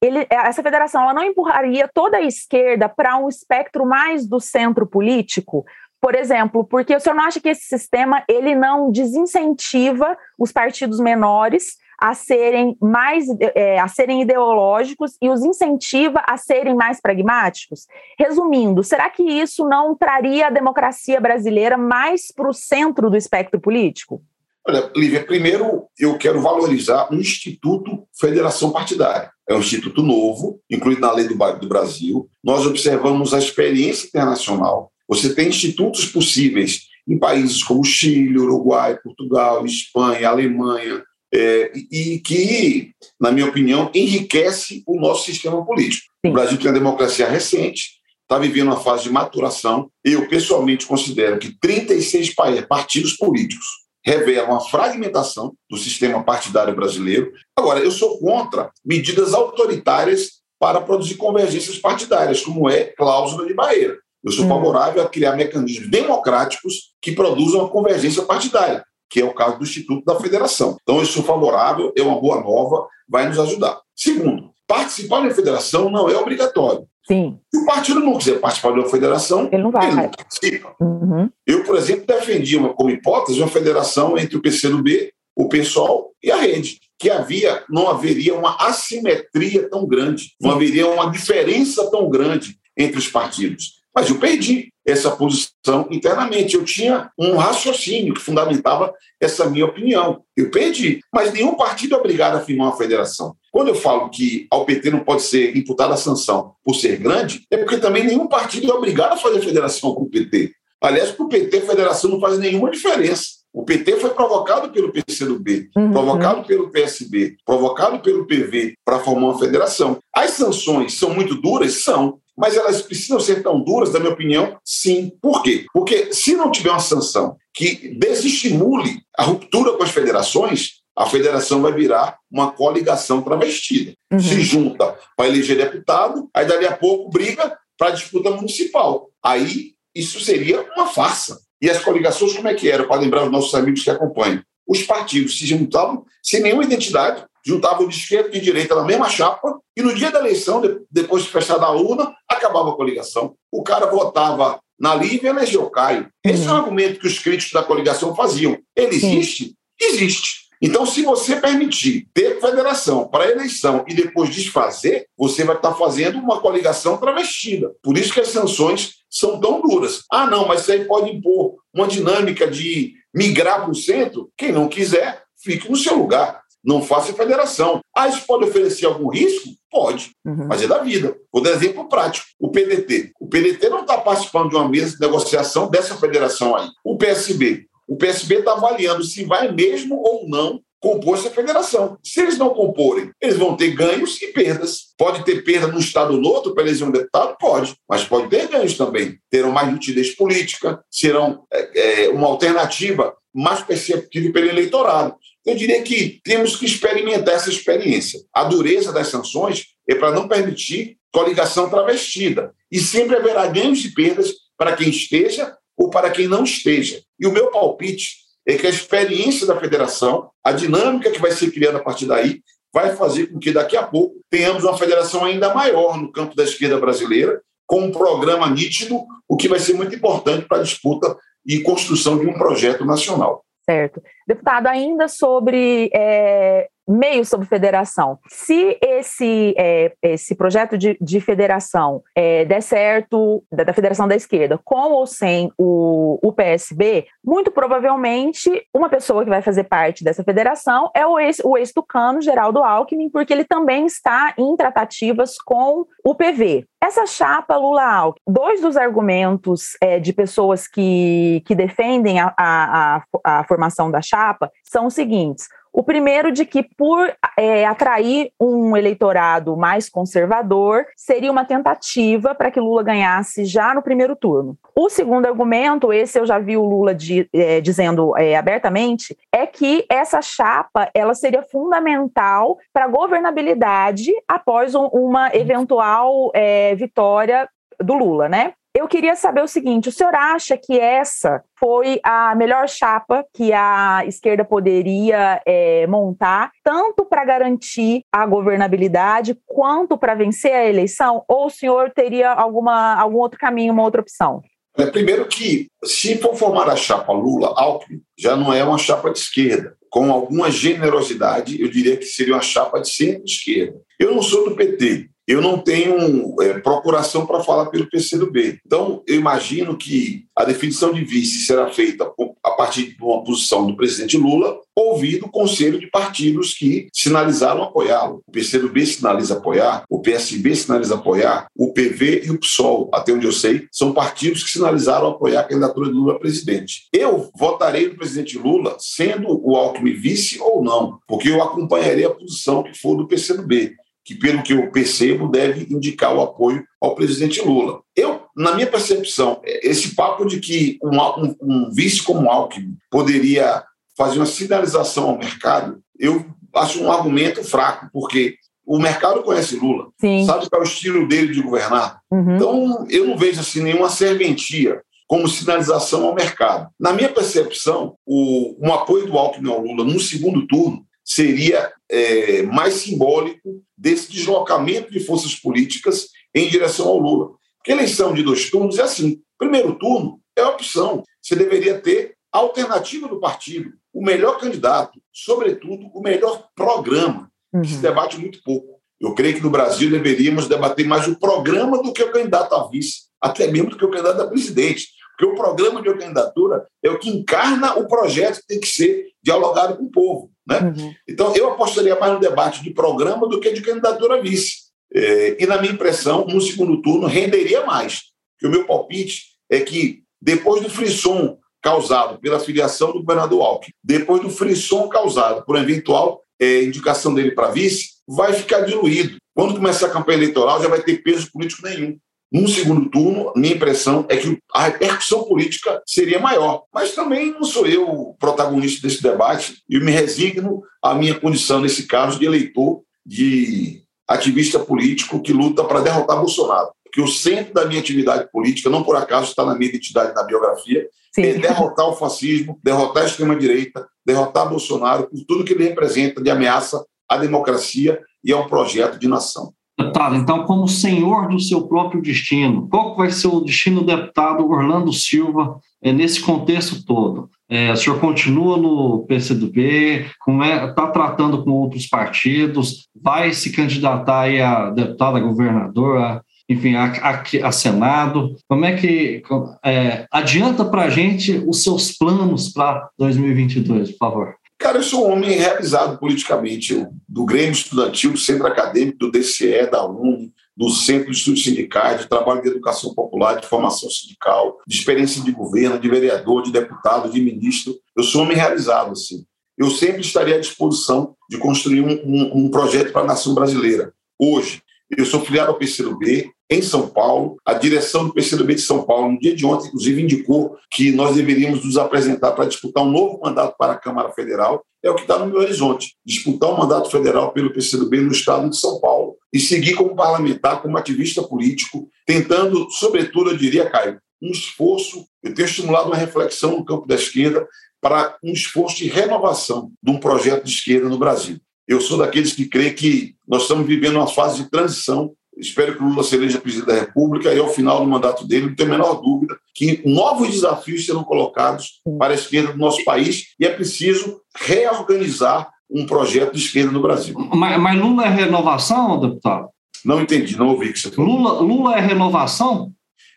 A: ele, essa federação ela não empurraria toda a esquerda para um espectro mais do centro político, Por exemplo, porque o senhor não acha que esse sistema ele não desincentiva os partidos menores a serem mais é, a serem ideológicos e os incentiva a serem mais pragmáticos? Resumindo, será que isso não traria a democracia brasileira mais para o centro do espectro político?
C: Olha, Lívia, primeiro eu quero valorizar o Instituto Federação Partidária. É um instituto novo, incluído na lei do, do Brasil. Nós observamos a experiência internacional. Você tem institutos possíveis em países como Chile, Uruguai, Portugal, Espanha, Alemanha, é, e que, na minha opinião, enriquece o nosso sistema político. Sim. O Brasil tem uma democracia recente, está vivendo uma fase de maturação. Eu, pessoalmente, considero que 36 partidos políticos revelam a fragmentação do sistema partidário brasileiro. Agora, eu sou contra medidas autoritárias para produzir convergências partidárias, como é cláusula de barreira. Eu sou hum. favorável a criar mecanismos democráticos que produzam a convergência partidária que é o caso do Instituto da Federação. Então, eu sou favorável, é uma boa nova, vai nos ajudar. Segundo, participar da federação não é obrigatório.
A: Sim.
C: Se o partido não quiser participar de uma federação,
A: ele não vai.
C: Ele
A: não
C: participa. Uhum. Eu, por exemplo, defendi uma, como hipótese uma federação entre o PCdoB, o PSOL e a rede, que havia, não haveria uma assimetria tão grande, não haveria uma diferença tão grande entre os partidos. Mas eu perdi essa posição internamente. Eu tinha um raciocínio que fundamentava essa minha opinião. Eu perdi. Mas nenhum partido é obrigado a firmar uma federação. Quando eu falo que ao PT não pode ser imputada a sanção por ser grande, é porque também nenhum partido é obrigado a fazer federação com o PT. Aliás, para o PT, a federação não faz nenhuma diferença. O PT foi provocado pelo PCdoB, uhum. provocado pelo PSB, provocado pelo PV para formar uma federação. As sanções são muito duras? São. Mas elas precisam ser tão duras, na minha opinião? Sim. Por quê? Porque se não tiver uma sanção que desestimule a ruptura com as federações, a federação vai virar uma coligação travestida. Uhum. Se junta para eleger deputado, aí dali a pouco briga para a disputa municipal. Aí isso seria uma farsa. E as coligações, como é que era? Para lembrar os nossos amigos que acompanham. Os partidos se juntavam sem nenhuma identidade, juntavam de esquerda e de direita na mesma chapa, e no dia da eleição, depois de fechar a urna, acabava a coligação. O cara votava na Lívia e elegeu o Caio. Esse uhum. é o argumento que os críticos da coligação faziam. Ele existe? Existe. Então, se você permitir ter federação para eleição e depois desfazer, você vai estar fazendo uma coligação travestida. Por isso que as sanções são tão duras. Ah, não, mas isso aí pode impor uma dinâmica de migrar para o centro. Quem não quiser, fique no seu lugar. Não faça federação. Ah, isso pode oferecer algum risco? Pode, uhum. mas é da vida. Vou dar exemplo prático. O PDT. O PDT não está participando de uma mesa de negociação dessa federação aí. O PSB. O PSB está avaliando se vai mesmo ou não compor essa federação. Se eles não comporem, eles vão ter ganhos e perdas. Pode ter perda num estado ou no outro para eleger um deputado? Pode, mas pode ter ganhos também. Terão mais nitidez política, serão é, é, uma alternativa mais perceptível pelo eleitorado. Eu diria que temos que experimentar essa experiência. A dureza das sanções é para não permitir coligação travestida. E sempre haverá ganhos e perdas para quem esteja ou para quem não esteja. E o meu palpite é que a experiência da federação, a dinâmica que vai ser criada a partir daí, vai fazer com que daqui a pouco tenhamos uma federação ainda maior no campo da esquerda brasileira, com um programa nítido, o que vai ser muito importante para a disputa e construção de um projeto nacional.
A: Certo. Deputado, ainda sobre é, meio sobre federação. Se esse, é, esse projeto de, de federação é, der certo, da, da, Federação da Esquerda, com ou sem o, o PSB, muito provavelmente uma pessoa que vai fazer parte dessa federação é o ex, ex-tucano Geraldo Alckmin, porque ele também está em tratativas com o PV. Essa chapa Lula-Alckmin, dois dos argumentos é, de pessoas que, que defendem a, a, a, a formação da chapa são os seguintes. O primeiro de que, por é, atrair um eleitorado mais conservador, seria uma tentativa para que Lula ganhasse já no primeiro turno. O segundo argumento, esse eu já vi o Lula de, é, dizendo é, abertamente, é que essa chapa ela seria fundamental para a governabilidade após um, uma eventual é, vitória do Lula, né? Eu queria saber o seguinte: o senhor acha que essa foi a melhor chapa que a esquerda poderia é, montar, tanto para garantir a governabilidade quanto para vencer a eleição? Ou o senhor teria alguma, algum outro caminho, uma outra opção?
C: primeiro que, se for formar a chapa Lula-Alckmin, já não é uma chapa de esquerda. Com alguma generosidade, eu diria que seria uma chapa de centro-esquerda. Eu não sou do PT, eu não tenho é, procuração para falar pelo PCdoB. Então, eu imagino que a definição de vice será feita a partir de uma posição do presidente Lula, ouvido o conselho de partidos que sinalizaram apoiá-lo. O PCdoB sinaliza apoiar, o PSB sinaliza apoiar, o PV e o PSOL, até onde eu sei, são partidos que sinalizaram apoiar a candidatura de Lula a presidente. Eu votarei no presidente Lula, sendo o Alckmin vice ou não, porque eu acompanharei a posição que for do PCdoB que, pelo que eu percebo, deve indicar o apoio ao presidente Lula. Eu, na minha percepção, esse papo de que um, um, um vice como Alckmin poderia fazer uma sinalização ao mercado, eu acho um argumento fraco, porque o mercado conhece Lula, Sim. sabe qual é o estilo dele de governar. Uhum. Então, eu não vejo assim nenhuma serventia como sinalização ao mercado. Na minha percepção, o, um apoio do Alckmin ao Lula no segundo turno seria é, mais simbólico desse deslocamento de forças políticas em direção ao Lula. Porque eleição de dois turnos é assim: primeiro turno é opção. Você deveria ter a alternativa do partido, o melhor candidato, sobretudo o melhor programa, uhum. que se debate muito pouco. Eu creio que no Brasil deveríamos debater mais o programa do que o candidato a vice, até mesmo do que o candidato a presidente. Porque o programa de candidatura é o que encarna o projeto que tem que ser dialogado com o povo. Né? Uhum. Então, eu apostaria mais no debate de programa do que de candidatura a vice. É, e, na minha impressão, no segundo turno, renderia mais. Que o meu palpite é que, depois do frisson causado pela filiação do governador Alckmin, depois do frisson causado por eventual é, indicação dele para vice, vai ficar diluído. Quando começar a campanha eleitoral, já vai ter peso político nenhum. Num segundo turno, minha impressão é que a repercussão política seria maior. Mas também não sou eu o protagonista desse debate e me resigno à minha condição, nesse caso, de eleitor, de ativista político que luta para derrotar Bolsonaro. Porque o centro da minha atividade política, não por acaso está na minha identidade na biografia, Sim. é derrotar o fascismo, derrotar a extrema-direita, derrotar Bolsonaro por tudo que ele representa de ameaça à democracia e a um projeto de nação.
B: Deputado, então, como senhor do seu próprio destino, qual vai ser o destino do deputado Orlando Silva é, nesse contexto todo? É, o senhor continua no PCdoB, está tratando com outros partidos, vai se candidatar aí a deputado, a governador, a, enfim, a, a, a, Senado. Como é que é, adianta para a gente os seus planos para 2022, por favor?
C: Cara, eu sou um homem realizado politicamente, eu, do Grêmio Estudantil, do Centro Acadêmico, do DCE, da UNE, do Centro de Estudos Sindicais, de Trabalho de Educação Popular, de Formação Sindical, de experiência de governo, de vereador, de deputado, de ministro. Eu sou um homem realizado, assim. Eu sempre estaria à disposição de construir um, um, um projeto para a nação brasileira. Hoje, eu sou filiado ao PCdoB, em São Paulo. A direção do PCdoB de São Paulo, no dia de ontem, inclusive, indicou que nós deveríamos nos apresentar para disputar um novo mandato para a Câmara Federal. É o que está no meu horizonte: disputar um mandato federal pelo PCdoB no estado de São Paulo e seguir como parlamentar, como ativista político, tentando, sobretudo, eu diria, Caio, um esforço. Eu tenho estimulado uma reflexão no campo da esquerda para um esforço de renovação de um projeto de esquerda no Brasil. Eu sou daqueles que creem que nós estamos vivendo uma fase de transição Espero que o Lula se eleja presidente da República e, ao final do mandato dele, não tenho a menor dúvida que novos desafios serão colocados para a esquerda do nosso país e é preciso reorganizar um projeto de esquerda no Brasil.
B: Mas, mas Lula é renovação, deputado?
C: Não entendi, não ouvi que você falou.
B: Lula, Lula é renovação?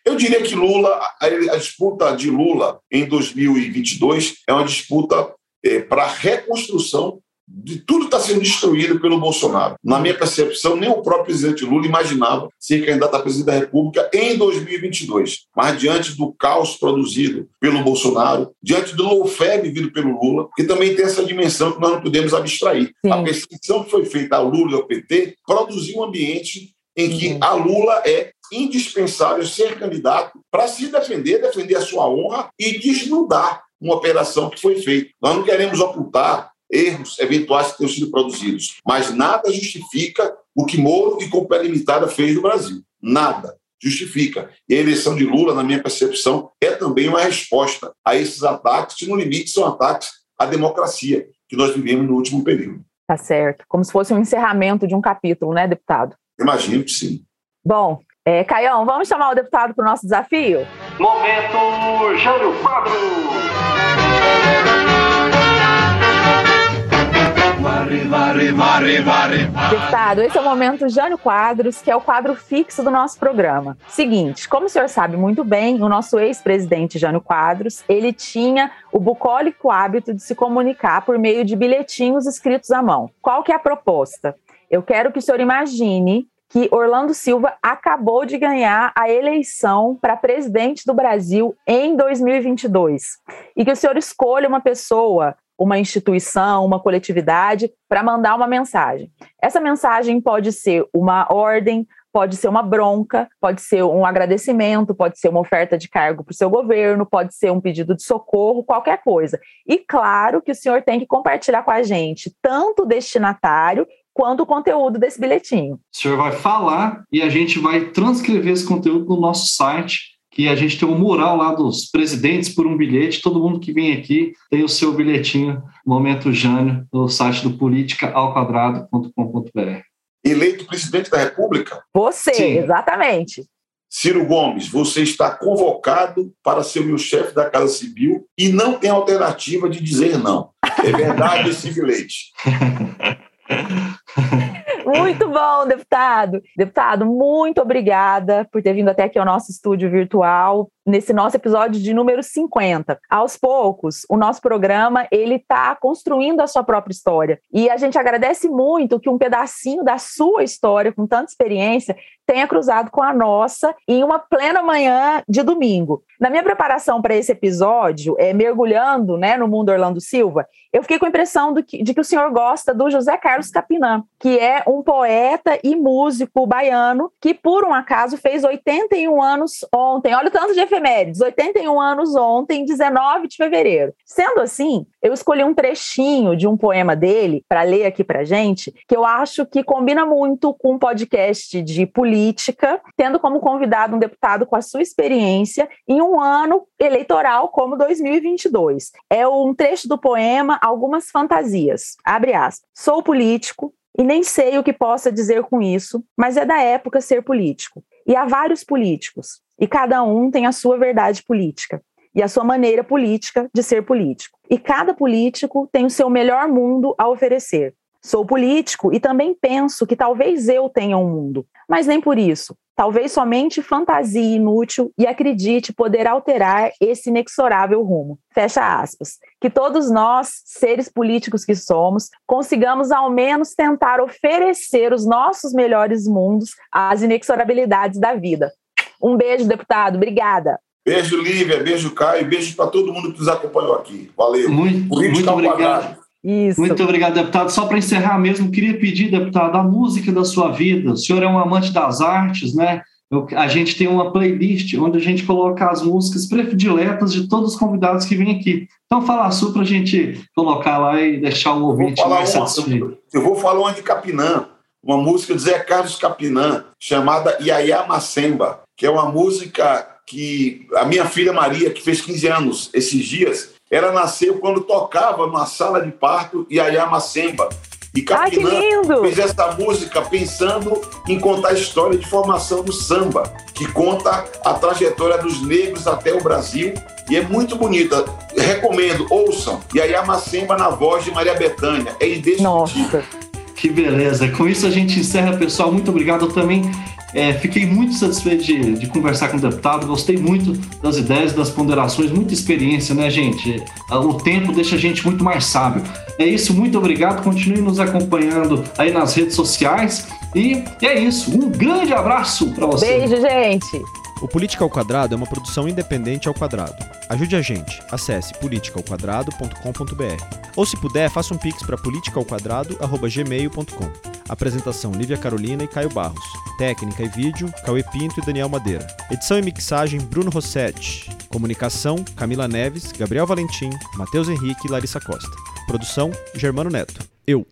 C: Eu diria que Lula, a, disputa de Lula em 2022 é uma disputa é, para a reconstrução de tudo está sendo destruído pelo Bolsonaro. Na minha percepção, nem o próprio presidente Lula imaginava ser candidato a presidente da República em 2022. Mas diante do caos produzido pelo Bolsonaro, diante do lawfare vivido pelo Lula, que também tem essa dimensão que nós não podemos abstrair. Sim. A perseguição que foi feita ao Lula e ao PT produziu um ambiente em que uhum. a Lula é indispensável ser candidato para se defender, defender a sua honra e desnudar uma operação que foi feita. Nós não queremos ocultar erros eventuais que tenham sido produzidos. Mas nada justifica o que Moro e Companhia Limitada fez no Brasil. Nada justifica. E a eleição de Lula, na minha percepção, é também uma resposta a esses ataques, que no limite são ataques à democracia que nós vivemos no último período.
A: Tá certo. Como se fosse um encerramento de um capítulo, né, deputado?
C: Imagino que sim.
A: Bom, é, Caião, vamos chamar o deputado para o nosso desafio?
B: Momento Jânio Quadro.
A: Deputado, esse é o momento Jânio Quadros, que é o quadro fixo do nosso programa. Seguinte, como o senhor sabe muito bem, o nosso ex-presidente Jânio Quadros, ele tinha o bucólico hábito de se comunicar por meio de bilhetinhos escritos à mão. Qual que é a proposta? Eu quero que o senhor imagine que Orlando Silva acabou de ganhar a eleição para presidente do Brasil em 2022 e que o senhor escolha uma pessoa, uma instituição, uma coletividade para mandar uma mensagem. Essa mensagem pode ser uma ordem, pode ser uma bronca, pode ser um agradecimento, pode ser uma oferta de cargo para o seu governo, pode ser um pedido de socorro, qualquer coisa. E claro que o senhor tem que compartilhar com a gente tanto o destinatário quanto o conteúdo desse bilhetinho.
B: O senhor vai falar e a gente vai transcrever esse conteúdo no nosso site, que a gente tem um mural lá dos presidentes por um bilhete. Todo mundo que vem aqui tem o seu bilhetinho, Momento Jânio, no site do politicaalquadrado.com.br.
C: Eleito presidente da República?
A: Você, Sim. exatamente.
C: Ciro Gomes, você está convocado para ser o meu chefe da Casa Civil e não tem alternativa de dizer não. É verdade esse bilhete. [LAUGHS]
A: Muito bom, deputado. Deputado, muito obrigada por ter vindo até aqui ao nosso estúdio virtual nesse nosso episódio de número 50. Aos poucos, o nosso programa ele está construindo a sua própria história e a gente agradece muito que um pedacinho da sua história, com tanta experiência, tenha cruzado com a nossa em uma plena manhã de domingo. Na minha preparação para esse episódio, é, mergulhando né, no mundo Orlando Silva, eu fiquei com a impressão que, de que o senhor gosta do José Carlos Capinã, que é um poeta e músico baiano que, por um acaso, fez 81 anos ontem. Olha o tanto de efemérides, 81 anos ontem, 19 de fevereiro. Sendo assim, eu escolhi um trechinho de um poema dele para ler aqui para gente, que eu acho que combina muito com um podcast de política, tendo como convidado um deputado com a sua experiência em um ano eleitoral como 2022. É um trecho do poema Algumas Fantasias. Abre aspas. Sou político, e nem sei o que possa dizer com isso, mas é da época ser político. E há vários políticos e cada um tem a sua verdade política e a sua maneira política de ser político. E cada político tem o seu melhor mundo a oferecer. Sou político e também penso que talvez eu tenha um mundo, mas nem por isso. Talvez somente fantasia inútil e acredite poder alterar esse inexorável rumo. Fecha aspas. Que todos nós, seres políticos que somos, consigamos ao menos tentar oferecer os nossos melhores mundos às inexorabilidades da vida. Um beijo, deputado. Obrigada.
C: Beijo, Lívia. Beijo, Caio. Beijo para todo mundo que nos acompanhou aqui. Valeu.
B: Muito, muito obrigado. Isso. Muito obrigado, deputado. Só para encerrar mesmo, queria pedir, deputado, a música da sua vida. O senhor é um amante das artes, né? Eu, a gente tem uma playlist onde a gente coloca as músicas prediletas de todos os convidados que vêm aqui. Então, fala a sua para a gente colocar lá e deixar o ouvinte mais satisfeito.
C: Eu vou falar uma de Capinã uma música de Zé Carlos Capinã, chamada Iaiá Macemba, que é uma música que a minha filha Maria, que fez 15 anos esses dias, ela nasceu quando tocava numa sala de parto Iaiá Macemba. E Capinã fez essa música pensando em contar a história de formação do samba, que conta a trajetória dos negros até o Brasil e é muito bonita. Recomendo, ouçam. E aí a Macemba na voz de Maria Bethânia. É indescritível.
A: Nossa.
B: Que beleza. Com isso a gente encerra, pessoal. Muito obrigado. Eu também é, fiquei muito satisfeito de, de, conversar com o deputado. Gostei muito das ideias, das ponderações. Muita experiência, né, gente? O tempo deixa a gente muito mais sábio. É isso. Muito obrigado. Continue nos acompanhando aí nas redes sociais. E é isso. Um grande abraço para você.
A: Beijo, gente.
D: O Política ao Quadrado é uma produção independente ao quadrado. Ajude a gente. Acesse politicaoquadrado.com.br. Ou se puder, faça um pix para politicaoquadrado@gmail.com. Apresentação Lívia Carolina e Caio Barros. Técnica e vídeo Cauê Pinto e Daniel Madeira. Edição e mixagem Bruno Rossetti. Comunicação Camila Neves, Gabriel Valentim, Matheus Henrique e Larissa Costa. Produção Germano Neto. Eu.